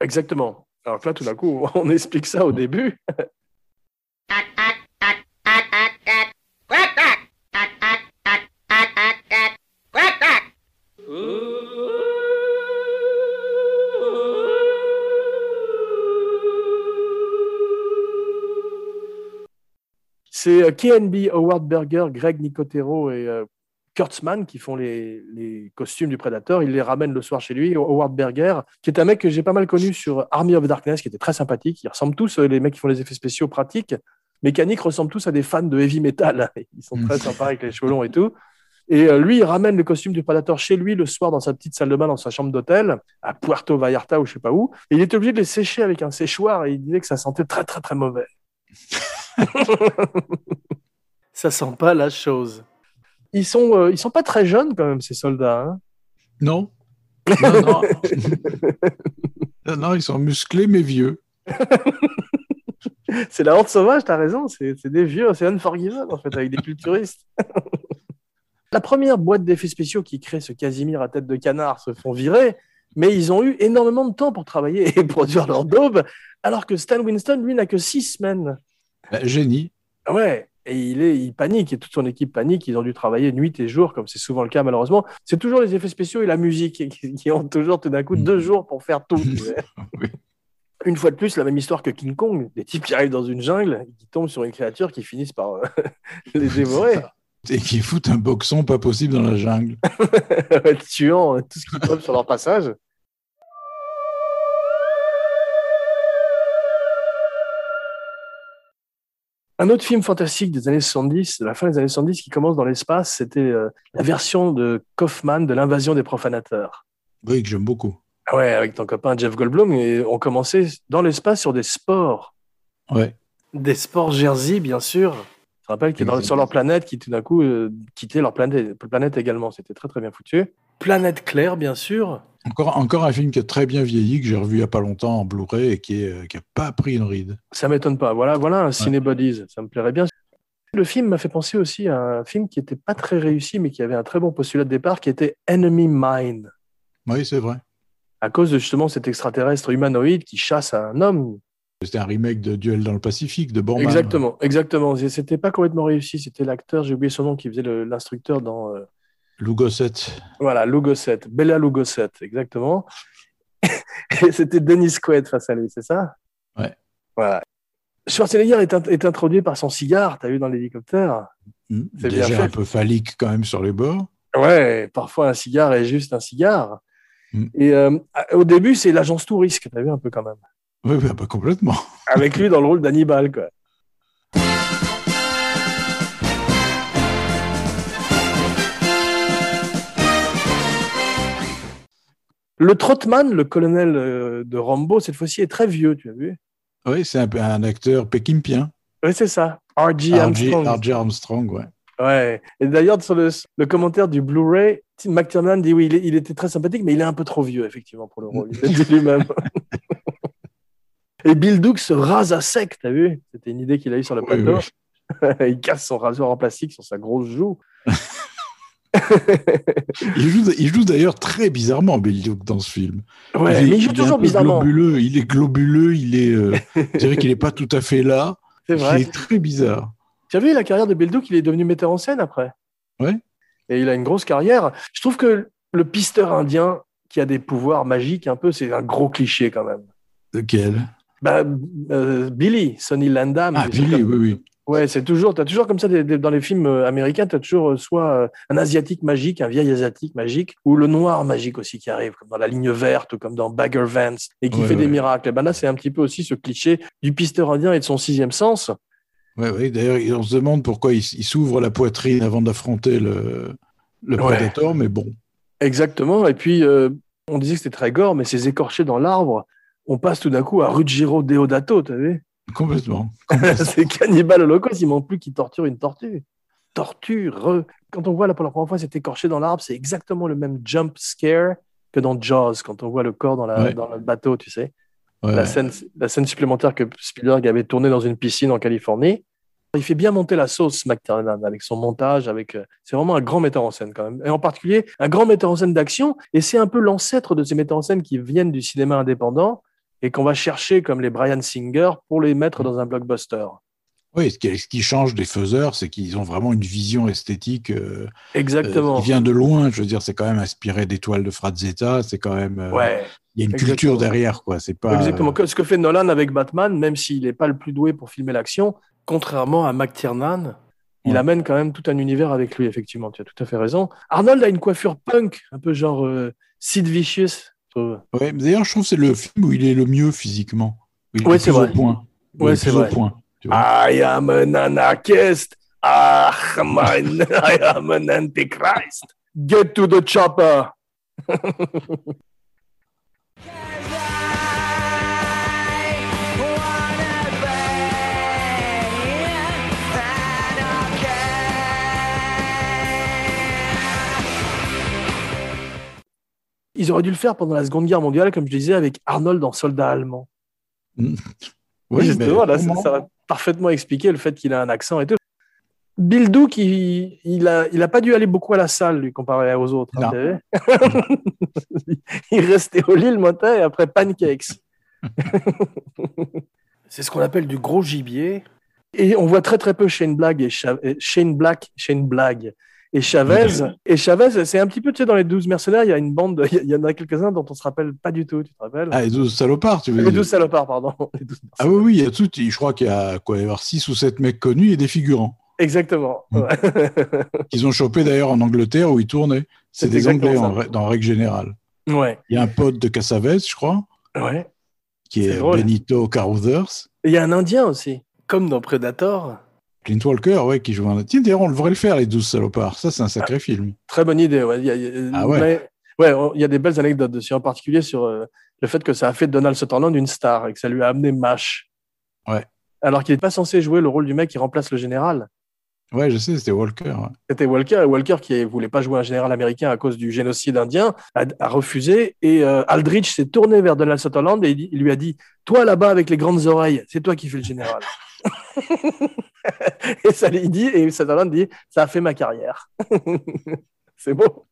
Exactement. Alors que là, tout d'un coup, on <laughs> explique ça au début. C'est euh, KNB, Howard Berger, Greg Nicotero et euh, Kurtzman qui font les, les costumes du prédateur. Il les ramène le soir chez lui. Howard Berger, qui est un mec que j'ai pas mal connu sur Army of Darkness, qui était très sympathique. Ils ressemblent tous, euh, les mecs qui font les effets spéciaux pratiques, mécaniques, ressemblent tous à des fans de heavy metal. <laughs> Ils sont très <laughs> sympas avec les cheveux longs et tout. Et lui, il ramène le costume du prédateur chez lui le soir dans sa petite salle de bain, dans sa chambre d'hôtel, à Puerto Vallarta ou je sais pas où. Et il était obligé de les sécher avec un séchoir et il disait que ça sentait très, très, très mauvais. <laughs> <laughs> ça sent pas la chose. Ils sont, euh, ils sont pas très jeunes quand même, ces soldats. hein? Non. Non, non. non, non, ils sont musclés mais vieux. <laughs> C'est la horde sauvage, t'as raison, c'est c'est des vieux, c'est Unforgiven en fait, avec des culturistes. <laughs> la première boîte d'effets spéciaux qui crée ce Casimir à tête de canard se font virer, mais ils ont eu énormément de temps pour travailler et produire leur daube, alors que Stan Winston, lui, n'a que six semaines. Bah, génie. Ouais, et il, est, il panique, et toute son équipe panique, ils ont dû travailler nuit et jour, comme c'est souvent le cas malheureusement. C'est toujours les effets spéciaux et la musique <laughs> qui, qui ont toujours tout d'un coup deux jours pour faire tout. <laughs> Oui. Une fois de plus, la même histoire que King Kong, des types qui arrivent dans une jungle, qui tombent sur une créature qui finissent par euh, <laughs> les dévorer, Et qui foutent un boxon pas possible dans la jungle. tuant tout ce qui tombe sur leur passage. Un autre film fantastique des années 70, de la fin des années 70, qui commence dans l'espace, c'était euh, la version de Kaufman de l'invasion des profanateurs. Oui, que j'aime beaucoup. Ah Ouais, avec ton copain Jeff Goldblum, et on commençait dans l'espace sur des sports. Ouais. Des sports Jersey, bien sûr. Je te rappelle qu'ils dans- sur leur planète, qui tout d'un coup euh, quittaient leur planète, planète également. C'était très très bien foutu. Planète Claire, bien sûr. Encore, encore un film qui a très bien vieilli, que j'ai revu il n'y a pas longtemps en Blu-ray et qui n'a qui a pas pris une ride. Ça m'étonne pas. Voilà, voilà un Ciné Bodies. Ça me plairait bien. Le film m'a fait penser aussi à un film qui n'était pas très réussi, mais qui avait un très bon postulat de départ, qui était Enemy Mine. Oui, c'est vrai. à cause de justement cet extraterrestre humanoïde qui chasse un homme. C'était un remake de Duel dans le Pacifique de Borman. Exactement, exactement. C'était pas complètement réussi. C'était l'acteur, j'ai oublié son nom, qui faisait l'instructeur dans. euh, Lou Gossett. Voilà, Lugoset, Bella Lugoset, exactement. <laughs> Et c'était Dennis Quaid face à lui, c'est ça? Ouais. Voilà. Schwarzenegger est, int- est introduit par son cigare, t'as vu dans l'hélicoptère? Hmm. C'est bien Déjà fait. un peu phallique quand même sur les bords. Ouais, parfois un cigare est juste un cigare. Mm. Et euh, au début, c'est l'agence tout risque, t'as vu un peu quand même. Oui, pas complètement. Avec <laughs> lui dans le rôle d'Hannibal, quoi. Le Trotman, le colonel euh, de Rambo, cette fois-ci est très vieux, tu as vu? Oui, c'est un, acteur pékimpien. Oui, c'est ça. R.G. Armstrong. R.J. Armstrong, ouais. Ouais. Et d'ailleurs, sur le, le commentaire du Blu-ray, Tim McTiernan dit oui, il, était très sympathique, mais il est un peu trop vieux, effectivement, pour le rôle. Il l'a dit lui-même. <laughs> Et Bill Duke se rase à sec, t'as vu? C'était une idée qu'il a eue sur le Oui, plateau. oui. <laughs> il casse son rasoir en plastique sur sa grosse joue. <laughs> Il joue, il joue d'ailleurs très bizarrement, Bill Duke, dans ce film. Ouais, est- mais il joue est toujours bizarrement. Globuleux, il est globuleux, il est. euh, <laughs> je dirais qu'il n'est pas tout à fait là. C'est Il vrai. est très bizarre. Tu as vu la carrière de Bill Duke Il est devenu metteur en scène après. Ouais. Et il a une grosse carrière. Je trouve que le pisteur indien qui a des pouvoirs magiques, un peu, c'est un gros cliché quand même. Lequel? Bah, euh, Billy, Sonny Landam. Ah, Billy, oui, oui. Ouais, c'est toujours, t'as toujours comme ça des- des- dans les films euh, américains, t'as toujours euh, soit euh, un asiatique magique, un vieil asiatique magique, ou le noir magique aussi qui arrive, comme dans la ligne verte ou comme dans Bagger Vance, et qui Ouais, fait des miracles. Et ben là, c'est un petit peu aussi ce cliché du pisteur indien et de son sixième sens. Ouais, ouais. D'ailleurs, on se demande pourquoi il, il s'ouvre la poitrine avant d'affronter le, le. Predator, mais bon. Exactement. Et puis, euh, on disait que c'était très gore, mais ces écorchés dans l'arbre, on passe tout d'un coup à Ruggiero Deodato, t'as vu? Complètement. <laughs> C'est Cannibal Holocaust, il manque plus qu'il torture une tortue. Torture. Quand on voit là pour la première fois cet écorché dans l'arbre, c'est exactement le même jump scare que dans Jaws, quand on voit le corps dans, la, Ouais. dans le bateau, tu sais. Ouais. La, scène, la scène supplémentaire que Spielberg avait tournée dans une piscine en Californie. Il fait bien monter la sauce, McTiernan, avec son montage. avec. euh, C'est vraiment un grand metteur en scène, quand même. Et en particulier, un grand metteur en scène d'action. Et c'est un peu l'ancêtre de ces metteurs en scène qui viennent du cinéma indépendant et qu'on va chercher, comme les Brian Singer, pour les mettre dans un blockbuster. Oui, ce qui, ce qui change des faiseurs, c'est qu'ils ont vraiment une vision esthétique euh, Exactement. euh, qui vient de loin. Je veux dire, c'est quand même inspiré d'étoiles de Frazetta. C'est quand même. euh, Ouais, Il y a une exactement. culture derrière, quoi. C'est pas. exactement. Ce que fait Nolan avec Batman, même s'il n'est pas le plus doué pour filmer l'action, contrairement à McTiernan, il Ouais. amène quand même tout un univers avec lui, effectivement. Tu as tout à fait raison. Arnold a une coiffure punk, un peu genre euh, Sid Vicious. Trouve. Ouais, D'ailleurs, je trouve que c'est le film où il est le mieux physiquement. Le c'est vrai. point. Ouais, c'est vrai. point. I am an anarchist. Ah, man, <laughs> I am an antichrist. Get to the chopper. <laughs> Ils auraient dû le faire pendant la Seconde Guerre mondiale, comme je disais, avec Arnold en soldat allemand. <laughs> Oui, Justement, mais là, ça, comment ça va parfaitement expliquer le fait qu'il a un accent et tout. Bill Duke, il, il, a, il a pas dû aller beaucoup à la salle, lui, comparé aux autres. hein, <laughs> il restait au lit le matin et après pancakes. <laughs> C'est ce qu'on appelle du gros gibier. Et on voit très très peu Shane Black et Shane Black, Shane Black et Chavez. Et Chavez, c'est un petit peu, tu sais, dans les 12 mercenaires, il y a une bande, <laughs> il y en a quelques-uns dont on se rappelle pas du tout, tu te rappelles Ah, les 12 salopards, tu veux Les dire 12 salopards, pardon. <laughs> Les 12 Ah oui, oui, il y a tout. Je crois qu'il y a quoi, il y avoir 6 ou 7 mecs connus et des figurants. Exactement. Mm. Ouais. <laughs> Qu'ils ont chopé d'ailleurs en Angleterre où ils tournaient. C'est des Anglais en, dans règle générale. ouais. Il y a un pote de Cassavetes, je crois, Ouais. qui est. Benito Caruthers. Et il y a un Indien aussi, comme dans Predator. Clint Walker, ouais, qui joue un. Tiens, d'ailleurs, on devrait le faire, les 12 salopards. Ça, c'est un sacré film. Très bonne idée. Ouais. Il y a, Ah ouais. mais- ouais, on- il y a des belles anecdotes dessus, en particulier sur euh, le fait que ça a fait de Donald Sutherland une star et que ça lui a amené MASH. Ouais. Alors qu'il n'est pas censé jouer le rôle du mec qui remplace le général. Ouais, je sais, c'était Walker. ouais. C'était Walker, et Walker qui voulait pas jouer un général américain à cause du génocide indien, a, a refusé. Et euh, Aldrich s'est tourné vers Donald Sutherland et il lui a dit Toi là-bas avec les grandes oreilles, c'est toi qui fais le général. <laughs> <laughs> et ça dit, et Sutherland dit Ça a fait ma carrière. <laughs> c'est beau.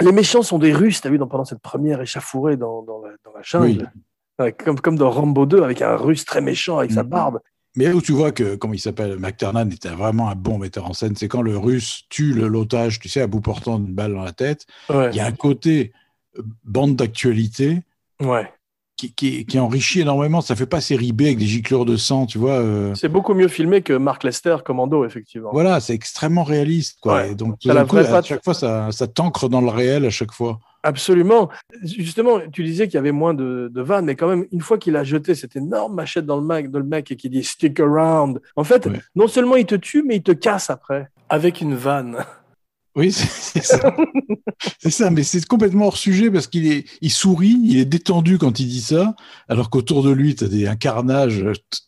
Les méchants sont des Russes, t'as vu, dans, pendant cette première échafourée dans, dans, la, dans la jungle. Ouais, comme, comme dans Rambo 2, avec un Russe très méchant avec sa Mhm. barbe. Mais où tu vois que, comment il s'appelle, McTernan était vraiment un bon metteur en scène, c'est quand le russe tue le- l'otage, tu sais, à bout portant d'une balle dans la tête. Ouais. Il y a un côté bande d'actualité ouais. Qui, qui, qui enrichit énormément. Ça fait pas série B avec des giclures de sang, tu vois. euh, C'est beaucoup mieux filmé que Mark Lester, Commando, effectivement. Voilà, c'est extrêmement réaliste. Quoi. Ouais. Et donc, tout la coup, à chaque fois, ça, ça t'ancre dans le réel à chaque fois. Absolument. Justement, tu disais qu'il y avait moins de, de vannes, mais quand même, une fois qu'il a jeté cette énorme machette dans le mec, dans le mec et qu'il dit stick around, en fait, Ouais. non seulement il te tue, mais il te casse après. Avec une vanne. Oui, <laughs> c'est ça. c'est ça, mais c'est complètement hors sujet parce qu'il sourit, il est détendu quand il dit ça, alors qu'autour de lui, tu as un carnage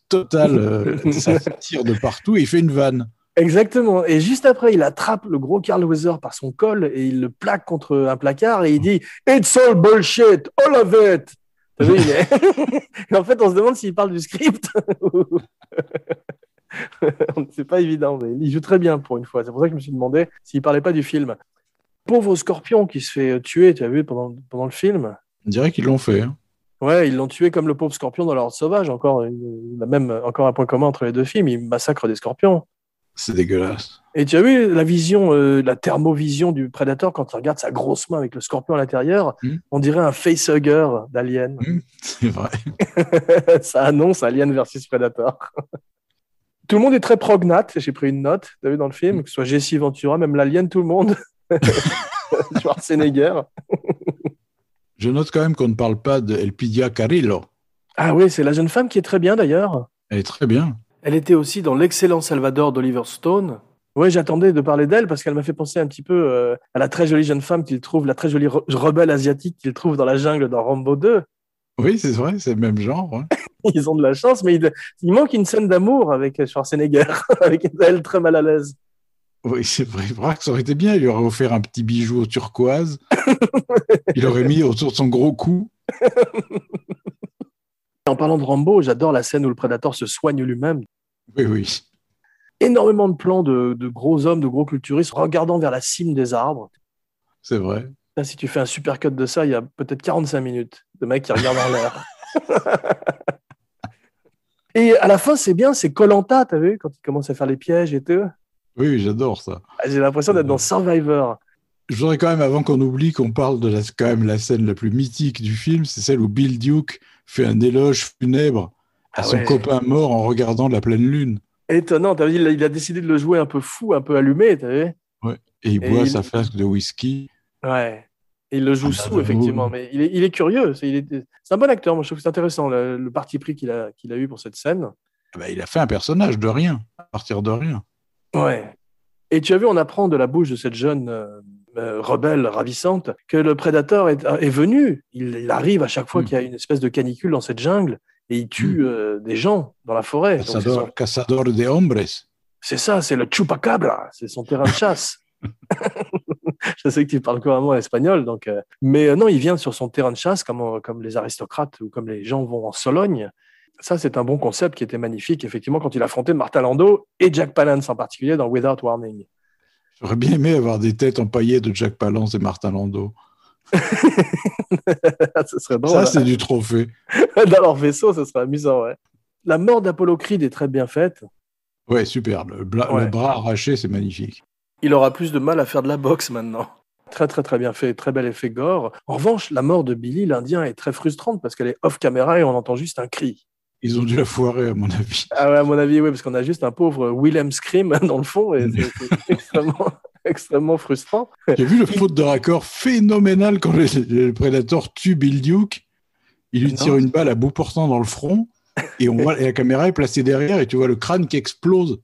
total, euh, ça tire de partout et il fait une vanne. Exactement. Et juste après, il attrape le gros Carl Weather par son col et il le plaque contre un placard et il dit It's all bullshit, all of it. <laughs> Et en fait, on se demande s'il parle du script. <laughs> <laughs> C'est pas évident, mais il joue très bien pour une fois. C'est pour ça que je me suis demandé s'il parlait pas du film. Pauvre scorpion qui se fait tuer, tu as vu, pendant, pendant le film? On dirait qu'ils l'ont fait. hein. Ouais, ils l'ont tué comme le pauvre scorpion dans l'ordre sauvage. Encore, il y a même encore un point commun entre les deux films. Ils massacrent des scorpions. C'est dégueulasse. Et tu as vu la vision, euh, la thermovision du prédateur quand il regarde sa grosse main avec le scorpion à l'intérieur? Mm. On dirait un facehugger d'Alien. <laughs> C'est vrai. <laughs> Ça annonce Alien versus Predator. Tout le monde est très prognate. J'ai pris une note, tu as vu dans le film, que ce soit Jesse Ventura, même l'Alien, tout le monde. <laughs> Schwarzenegger. Je note quand même qu'on ne parle pas de Elpidia Carrillo. Ah oui, c'est la jeune femme qui est très bien d'ailleurs. Elle est très bien. Elle était aussi dans l'excellent Salvador d'Oliver Stone. Oui, j'attendais de parler d'elle parce qu'elle m'a fait penser un petit peu euh, à la très jolie jeune femme qu'il trouve, la très jolie re- rebelle asiatique qu'il trouve dans la jungle dans Rambo 2. Oui, c'est vrai, c'est le même genre. hein. <laughs> Ils ont de la chance, mais il, il manque une scène d'amour avec Schwarzenegger, <laughs> avec elle très mal à l'aise. Oui, c'est vrai. vrai que ça aurait été bien. Il lui aurait offert un petit bijou au turquoise. <laughs> il aurait mis autour de son gros cou. En parlant de Rambo, j'adore la scène où le prédateur se soigne lui-même. Oui, oui. Énormément de plans de, de gros hommes, de gros culturistes regardant vers la cime des arbres. C'est vrai. Là, si tu fais un super cut de ça, il y a peut-être 45 minutes de mecs qui regardent en l'air. et à la fin, c'est bien, c'est Colanta, t'as vu, quand ils commencent à faire les pièges et tout. Oui, j'adore ça. J'ai l'impression d'être dans Survivor. Je voudrais quand même, avant qu'on oublie, qu'on parle de la, quand même la scène la plus mythique du film, c'est celle où Bill Duke fait un éloge funèbre à Ah son ouais. copain mort en regardant la pleine lune. Étonnant, t'as vu, il a, il a décidé de le jouer un peu fou, un peu allumé, t'as vu Et il Et boit il- sa flasque de whisky. Ouais. Et il le joue Ah, sous, effectivement. Mais il est, il est curieux. C'est est- un bon acteur. Moi, je trouve que c'est intéressant, le, le parti pris qu'il a, qu'il a eu pour cette scène. Ah bah, il a fait un personnage de rien, à partir de rien. Ouais. Et tu as vu, on apprend de la bouche de cette jeune euh, euh, rebelle ravissante que le prédateur est, est venu. Il, il arrive à chaque fois Mm. qu'il y a une espèce de canicule dans cette jungle et il tue euh, des gens dans la forêt. Son- cazador de hombres. C'est ça, c'est le chupacabra, c'est son terrain de chasse. <laughs> <laughs> Je sais que tu parles couramment espagnol, donc. euh, Mais euh, non, il vient sur son terrain de chasse, comme, euh, comme les aristocrates ou comme les gens vont en Sologne. Ça, c'est un bon concept qui était magnifique, effectivement, quand il affrontait Martha Lando et Jack Palance en particulier dans Without Warning. J'aurais bien aimé avoir des têtes empaillées de Jack Palance et Martin Landau. <laughs> ce serait drôle. Ça, c'est du trophée. <laughs> Dans leur vaisseau, ce serait amusant, ouais. La mort d'Apollo Creed est très bien faite. Ouais, super. Le, bla- Ouais. le bras arraché, c'est magnifique. Il aura plus de mal à faire de la boxe maintenant. Très, très, très bien fait. Très bel effet gore. En revanche, la mort de Billy, l'Indien, est très frustrante parce qu'elle est off caméra et on entend juste un cri. Ils ont dû la foirer, à mon avis. Ah ouais, à mon avis, oui, parce qu'on a juste un pauvre Willem Scream <laughs> dans le fond et c'est <laughs> extrêmement, extrêmement frustrant. J'ai vu le faute de raccord phénoménal quand le, le Predator tue Bill Duke. Il lui Non. tire une balle à bout portant dans le front et, on voit, et la caméra est placée derrière et tu vois le crâne qui explose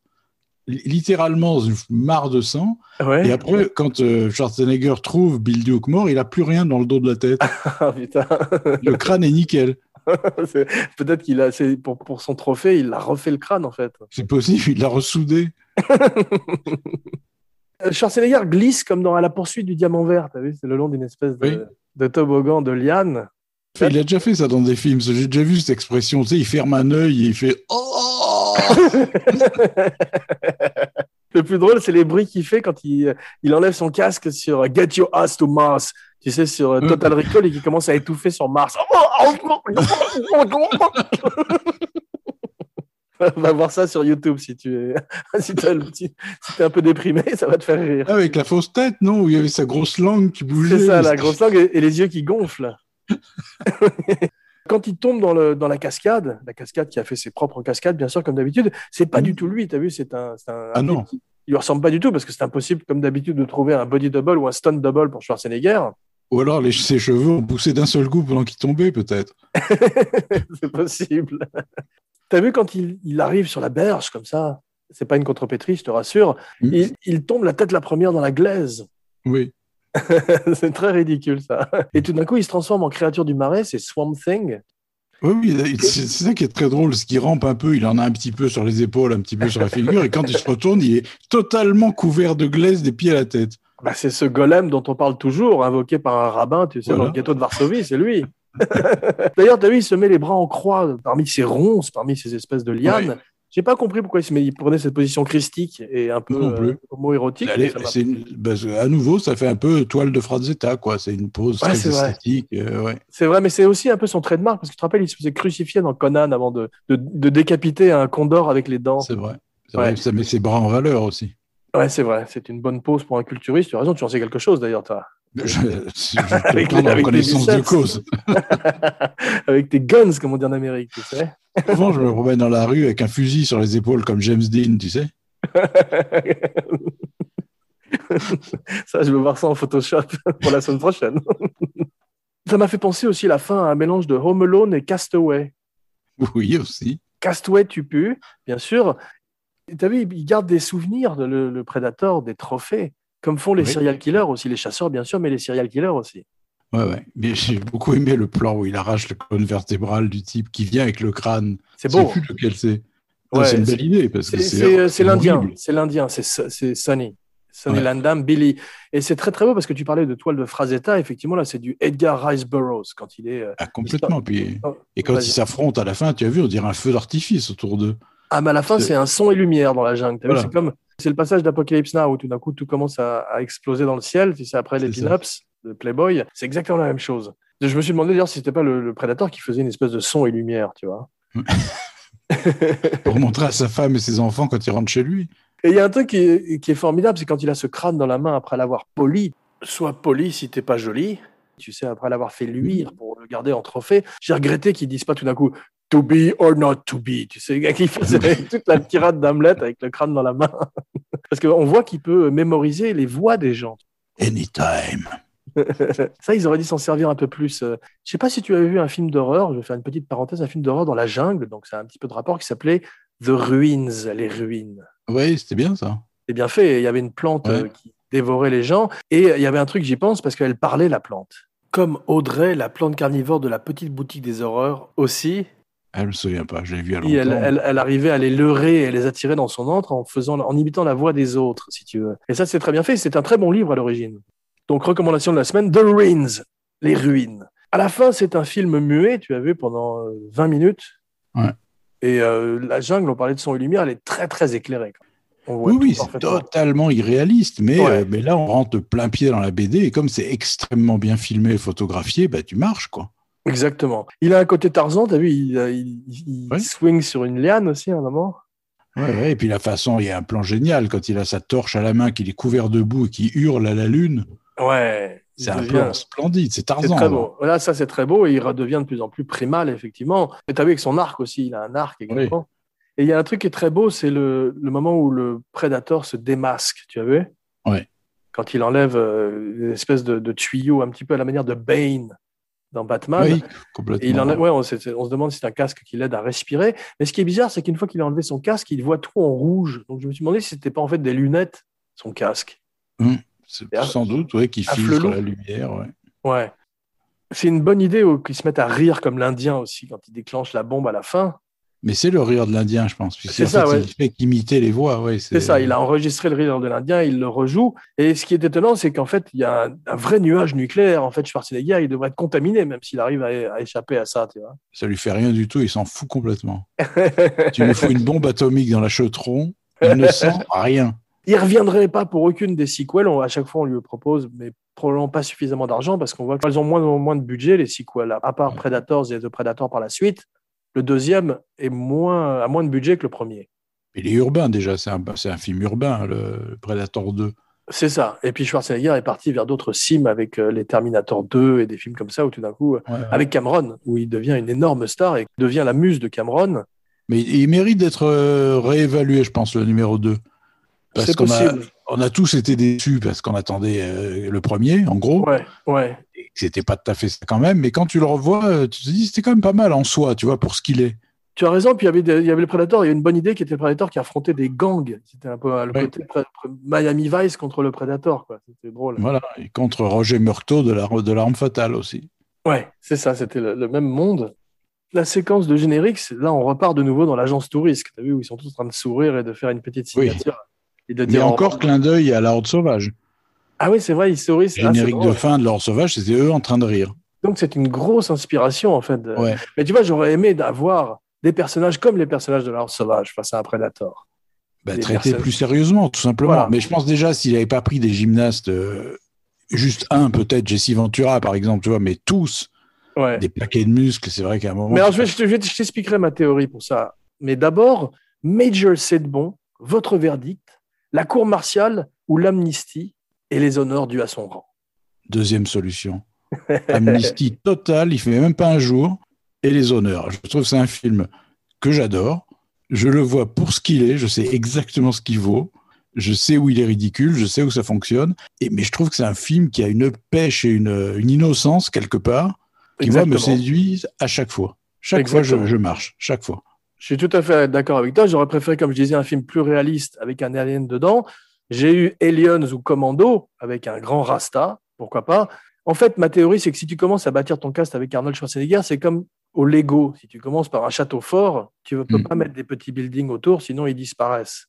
li- littéralement une mare de sang. Ouais. Et après, quand euh, Schwarzenegger trouve Bill Duke mort, il a plus rien dans le dos de la tête. Ah, <laughs> putain. Le crâne est nickel. <laughs> Peut-être qu'il a, pour, pour son trophée, il a refait le crâne en fait. C'est possible, il l'a ressoudé. <laughs> Euh, Schwarzenegger glisse comme dans À la poursuite du diamant vert, t'as vu C'est le long d'une espèce de, Oui. de toboggan de liane. Il a déjà fait ça dans des films. J'ai déjà vu cette expression. Tu sais, il ferme un œil et il fait Oh <laughs> Le plus drôle, c'est les bruits qu'il fait quand il, il enlève son casque sur Get Your Ass to Mars. Tu sais, sur euh, Total Recall et qui commence à étouffer sur Mars. Va voir ça sur YouTube si tu es, <laughs> si le petit- si t'es un peu déprimé, ça va te faire rire. Avec la fausse tête, non Où il y avait sa grosse langue qui bougeait. C'est ça, la grosse langue et les yeux qui gonflent. <laughs> Quand il tombe dans, le, dans la cascade, la cascade qui a fait ses propres cascades, bien sûr, comme d'habitude, c'est pas Mhm. du tout lui, t'as vu, c'est un, c'est un, Ah un non. type qui- il lui ressemble pas du tout parce que c'est impossible, comme d'habitude, de trouver un body double ou un stunt double pour Schwarzenegger. Ou alors les, ses cheveux ont poussé d'un seul coup pendant qu'il tombait, peut-être. <laughs> c'est possible. T'as vu quand il, il arrive sur la berge comme ça, c'est pas une contrepétrie, je te rassure, il, il tombe la tête la première dans la glaise. Oui. <laughs> c'est très ridicule ça. Et tout d'un coup, il se transforme en créature du marais, c'est Swamp Thing. Oui, c'est ça qui est très drôle, c'est qu'il rampe un peu, il en a un petit peu sur les épaules, un petit peu sur la figure, et quand il se retourne, il est totalement couvert de glaise des pieds à la tête. Bah, c'est ce golem dont on parle toujours, invoqué par un rabbin, tu sais, Voilà. dans le ghetto de Varsovie, c'est lui. <laughs> D'ailleurs, t'as vu, il se met les bras en croix parmi ces ronces, parmi ces espèces de lianes. Ouais. J'ai pas compris pourquoi il, se met, il prenait cette position christique et un peu euh, homo-érotique. Que, à nouveau, ça fait un peu toile de Frazetta, quoi. C'est une pose Ouais, très c'est vrai. esthétique. euh, ouais. C'est vrai, mais c'est aussi un peu son trait de marque, parce que tu te rappelles, il se faisait crucifier dans Conan avant de, de, de décapiter un condor avec les dents. C'est vrai. C'est Ouais. vrai, ça met ses bras en valeur aussi. Ouais, c'est vrai, c'est une bonne pose pour un culturiste. Tu as raison, tu en sais quelque chose d'ailleurs, toi. <laughs> Je, je, Avec les- avec connaissance de cause. <laughs> avec tes guns, comme on dit en Amérique, tu sais. Souvent, je me promène dans la rue avec un fusil sur les épaules comme James Dean, tu sais. <laughs> ça, je veux voir ça en Photoshop pour la semaine prochaine. ça m'a fait penser aussi la fin à un mélange de Home Alone et Castaway. Oui, aussi. Castaway, tu pues, bien sûr. Tu as vu, il garde des souvenirs, de le, le Predator, des trophées, comme font les Oui. serial killers aussi, les chasseurs, bien sûr, mais les serial killers aussi. Ouais, ouais. Mais j'ai beaucoup aimé le plan où il arrache le colonne vertébrale du type qui vient avec le crâne. C'est beau. plus lequel c'est. Ouais, c'est une belle idée parce que C'est- c'est l'Indien, c'est l'Indien, c'est Sonny. Sonny Ouais. Landam, Billy. Et c'est très très beau parce que tu parlais de toile de Frazetta, effectivement, là, c'est du Edgar Rice Burroughs quand il est. euh, Ah, complètement. Puis, et quand ils s'affrontent à la fin, tu as vu, on dirait un feu d'artifice autour d'eux. Ah, mais à la fin, C'est- un son et lumière dans la jungle. Voilà. C'est comme. C'est le passage d'Apocalypse Now où tout d'un coup tout commence à, à exploser dans le ciel. Tu sais, après les pin-ups de Playboy, c'est exactement la même chose. Je me suis demandé d'ailleurs si c'était pas le, le Predator qui faisait une espèce de son et lumière, tu vois. <laughs> Pour montrer à sa femme et ses enfants quand il rentre chez lui. Et il y a un truc qui est, qui est formidable, c'est quand il a ce crâne dans la main après l'avoir poli. Sois poli si t'es pas joli. Tu sais, après l'avoir fait luire pour le garder en trophée. J'ai regretté qu'ils disent pas tout d'un coup to be or not to be. Tu sais, qui faisait <laughs> toute la tirade d'Hamlet avec le crâne dans la main. <laughs> Parce qu'on voit qu'il peut mémoriser les voix des gens. Anytime. <laughs> Ça, ils auraient dû s'en servir un peu plus. Euh, Je sais pas si tu avais vu un film d'horreur, je vais faire une petite parenthèse, un film d'horreur dans la jungle, donc c'est un petit peu de rapport, qui s'appelait The Ruins, les ruines. Oui, c'était bien ça. C'est bien fait. Il y avait une plante Ouais. euh, qui dévorait les gens. Et il y avait un truc, j'y pense, parce qu'elle parlait, la plante. Comme Audrey, la plante carnivore de la petite boutique des horreurs aussi. Elle me souvient pas, je l'ai vu à elle, longtemps. elle- elle arrivait à les leurrer et les attirer dans son antre en, faisant, en imitant la voix des autres, si tu veux. Et ça, c'est très bien fait. C'est un très bon livre à l'origine. Donc, recommandation de la semaine The Ruins, les ruines. À la fin, c'est un film muet, tu as vu, pendant euh, 20 minutes. Ouais. Et euh, la jungle, on parlait de son et lumière, elle est très, très éclairée. Oui, oui, c'est totalement irréaliste, mais, Ouais. euh, mais là, on rentre plein pied dans la BD, et comme c'est extrêmement bien filmé et photographié, bah, tu marches, quoi. Exactement. Il a un côté Tarzan, t'as vu, il, euh, il, il Ouais. swing sur une liane aussi à un moment. Ouais, ouais, et puis la façon, il y a un plan génial, quand il a sa torche à la main, qu'il est couvert de boue et qu'il hurle à la lune, Ouais. c'est un devient- plan splendide, c'est C'est Tarzan. très beau. Là, ça, c'est très beau et il redevient de plus en plus primal, effectivement. Et t'as vu avec son arc aussi, il a un arc également. Et il y a un truc qui est très beau, c'est le, le moment où le prédateur se démasque, tu as vu? Ouais. Quand il enlève euh, une espèce de, de tuyau un petit peu à la manière de Bane dans Batman. Oui, Et complètement. il enlève, ouais, on, c'est- on se demande si c'est un casque qui l'aide à respirer. Mais ce qui est bizarre, c'est qu'une fois qu'il a enlevé son casque, il voit tout en rouge. Donc je me suis demandé si c'était pas en fait des lunettes, son casque. C'est Et à- sans doute, ouais, qui filtre la lumière, ouais. Ouais. C'est une bonne idée où- qu'ils se mettent à rire comme l'Indien aussi quand il déclenche la bombe à la fin. Mais c'est le rire de l'Indien, je pense. C'est ça, fait, ouais. Il fait qu'imiter les voix, ouais. C'est ça, il a enregistré le rire de l'Indien, il le rejoue. Et ce qui est étonnant, c'est qu'en fait, il y a un, un vrai nuage nucléaire. En fait, Schwarzenegger, il devrait être contaminé, même s'il arrive à, à échapper à ça, tu vois. Ça lui fait rien du tout, il s'en fout complètement. <laughs> tu lui fous une bombe atomique dans la chetron, il ne sent rien. Il reviendrait pas pour aucune des sequels. On- à chaque fois, on lui propose, mais probablement pas suffisamment d'argent parce qu'on voit qu'elles ont moins, moins de budget, les sequels. À part. Predators et The Predator par la suite, le deuxième est moins, a moins de budget que le premier. Il est urbain déjà, c'est un, un film urbain, le Predator 2. C'est ça. Et puis Schwarzenegger est parti vers d'autres cimes avec euh, les Terminator 2 et des films comme ça où tout d'un coup, euh, Ouais, ouais. avec Cameron, où il devient une énorme star et devient la muse de Cameron. Mais il mérite d'être euh, réévalué, je pense, le numéro 2. Parce qu'on a, on a tous été déçus parce qu'on attendait le premier, en gros, Ouais, ouais. C'était pas tout à fait ça quand même. Mais quand tu le revois, euh, tu te dis c'était quand même pas mal en soi, tu vois, pour ce qu'il est. Tu as raison. Puis il y avait, des- il y avait le Predator. Il y a une bonne idée qui était le Predator qui affrontait des gangs. C'était un peu euh, le Ouais. côté Miami Vice contre le Predator. quoi. C'était drôle. Voilà. Et contre Roger Murtaugh de la- de l'arme fatale aussi. Ouais, c'est ça. C'était le, le même monde. La séquence de générique, là, on repart de nouveau dans l'agence touriste. Tu as vu où ils sont tous en train de sourire et de faire une petite Oui. signature. Et de dire encore clin d'œil à la Horde Sauvage. Ah oui, c'est vrai, ils sourient. Ah, c'est Générique de drôle. fin de Horde Sauvage, c'était eux en train de rire. Donc c'est une grosse inspiration en fait. de- Ouais. Mais tu vois, j'aurais aimé d'avoir des personnages comme les personnages de l'art sauvage face à un Predator. Bah, personnes- plus sérieusement, tout simplement. Voilà. Mais je pense déjà, s'il n'avait pas pris des gymnastes, euh, juste un peut-être, Jesse Ventura par exemple, tu vois, mais tous, Ouais. des paquets de muscles, c'est vrai qu'à un moment. Mais alors, je, je je t'expliquerai ma théorie pour ça. Mais d'abord, Major Sedbon, votre verdict, la cour martiale ou l'amnistie et les honneurs dus à son rang. Deuxième solution. Amnistie totale, il fait même pas un jour, et les honneurs. Je trouve que c'est un film que j'adore. Je le vois pour ce qu'il est, je sais exactement ce qu'il vaut. Je sais où il est ridicule, je sais où ça fonctionne. Et, mais je trouve que c'est un film qui a une pêche et une, une innocence quelque part qui, moi, me séduisent à chaque fois. Chaque fois, je, je marche. Chaque fois. Je suis tout à fait d'accord avec toi. J'aurais préféré, comme je disais, un film plus réaliste avec un alien dedans. J'ai eu Aliens ou Commando avec un grand Rasta, pourquoi pas. En fait, ma théorie, c'est que si tu commences à bâtir ton cast avec Arnold Schwarzenegger, c'est comme au Lego. Si tu commences par un château fort, tu ne peux Mm. pas mettre des petits buildings autour, sinon ils disparaissent.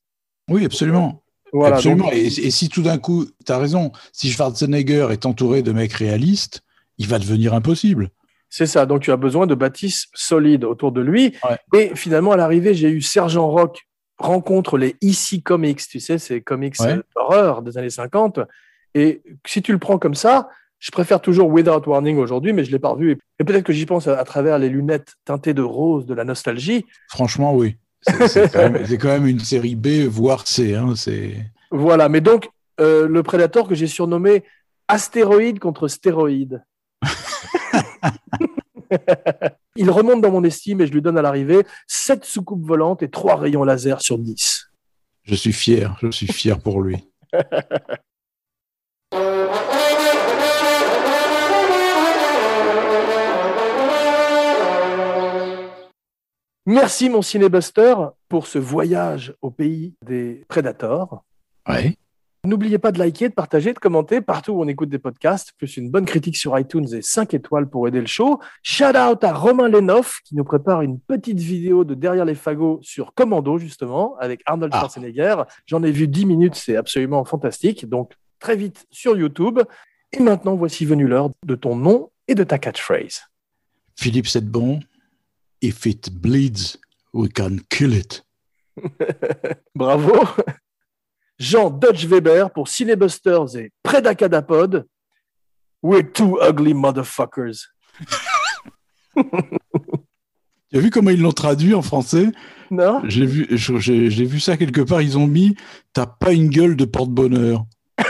Oui, absolument. Voilà, absolument. donc- Et, et si tout d'un coup, tu as raison, si Schwarzenegger est entouré de mecs réalistes, il va devenir impossible. C'est ça. Donc, tu as besoin de bâtisses solides autour de lui. Ouais. Et finalement, à l'arrivée, j'ai eu Sergent Rock rencontre les EC Comics, tu sais, ces comics Ouais. euh, d'horreur des années 50. Et si tu le prends comme ça, je préfère toujours Without Warning aujourd'hui, mais je l'ai pas revu. Et peut-être que j'y pense à, à travers les lunettes teintées de rose de la nostalgie. Franchement, oui. C'est <laughs> quand, même- c'est quand même une série B, voire C. Hein, c'est... Voilà. Mais donc, euh, le Predator que j'ai surnommé Astéroïde contre stéroïde. <laughs> <laughs> Il remonte dans mon estime et je lui donne à l'arrivée 7 soucoupes volantes et 3 rayons laser sur 10. Je suis fier, je suis fier pour lui. <laughs> Merci mon cinébuster pour ce voyage au pays des Predators. Ouais. N'oubliez pas de liker, de partager, de commenter partout où on écoute des podcasts, plus une bonne critique sur iTunes et 5 étoiles pour aider le show. Shout out à Romain Lenoff qui nous prépare une petite vidéo de Derrière les fagots sur Commando, justement, avec Arnold Ah. Schwarzenegger. J'en ai vu 10 minutes, c'est absolument fantastique. Donc, très vite sur YouTube. Et maintenant, voici venu l'heure de ton nom et de ta catchphrase. Philippe Sedbon, if it bleeds, we can kill it. <laughs> Bravo. Jean Dutch Weber pour Cinebusters et Predacadapod. We're two ugly motherfuckers. <laughs> Tu as vu comment ils l'ont traduit en français? Non J'ai vu, j'ai j'ai vu ça quelque part. Ils ont mis T'as pas une gueule de porte-bonheur. <laughs>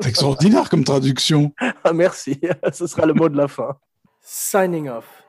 C'est extraordinaire comme traduction. Ah, Merci. <laughs> Ce sera le mot de la fin. Signing off.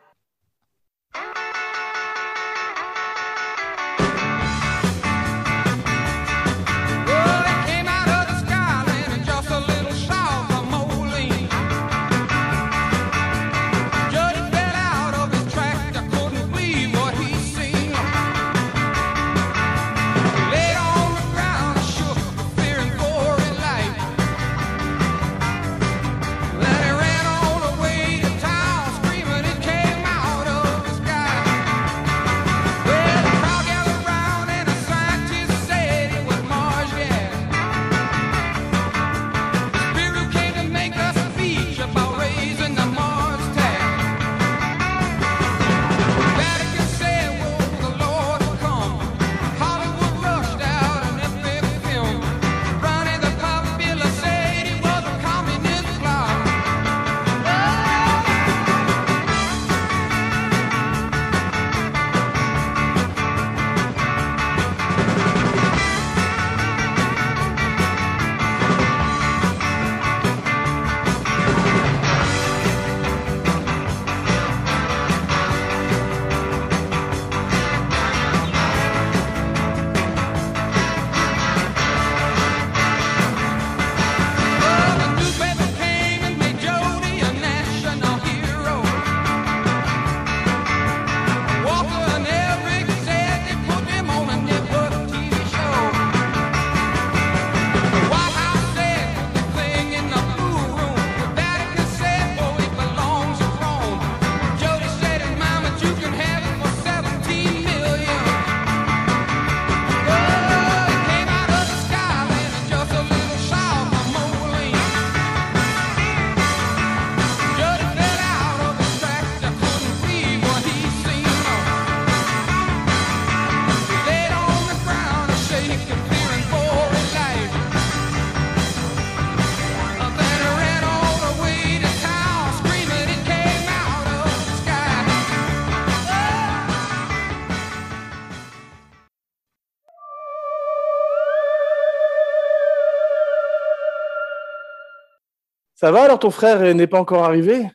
Ça va alors ton frère n'est pas encore arrivé?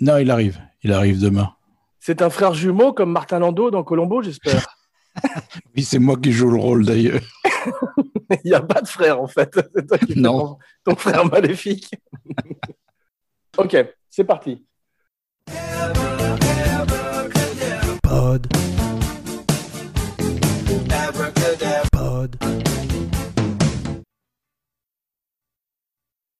Non, il arrive. Il arrive demain. C'est un frère jumeau comme Martin Landau dans Colombo, j'espère. <laughs> oui, c'est moi qui joue le rôle d'ailleurs. <laughs> il n'y a pas de frère en fait. <laughs> Non. Ton frère maléfique. ok, c'est parti. Pod. Pod.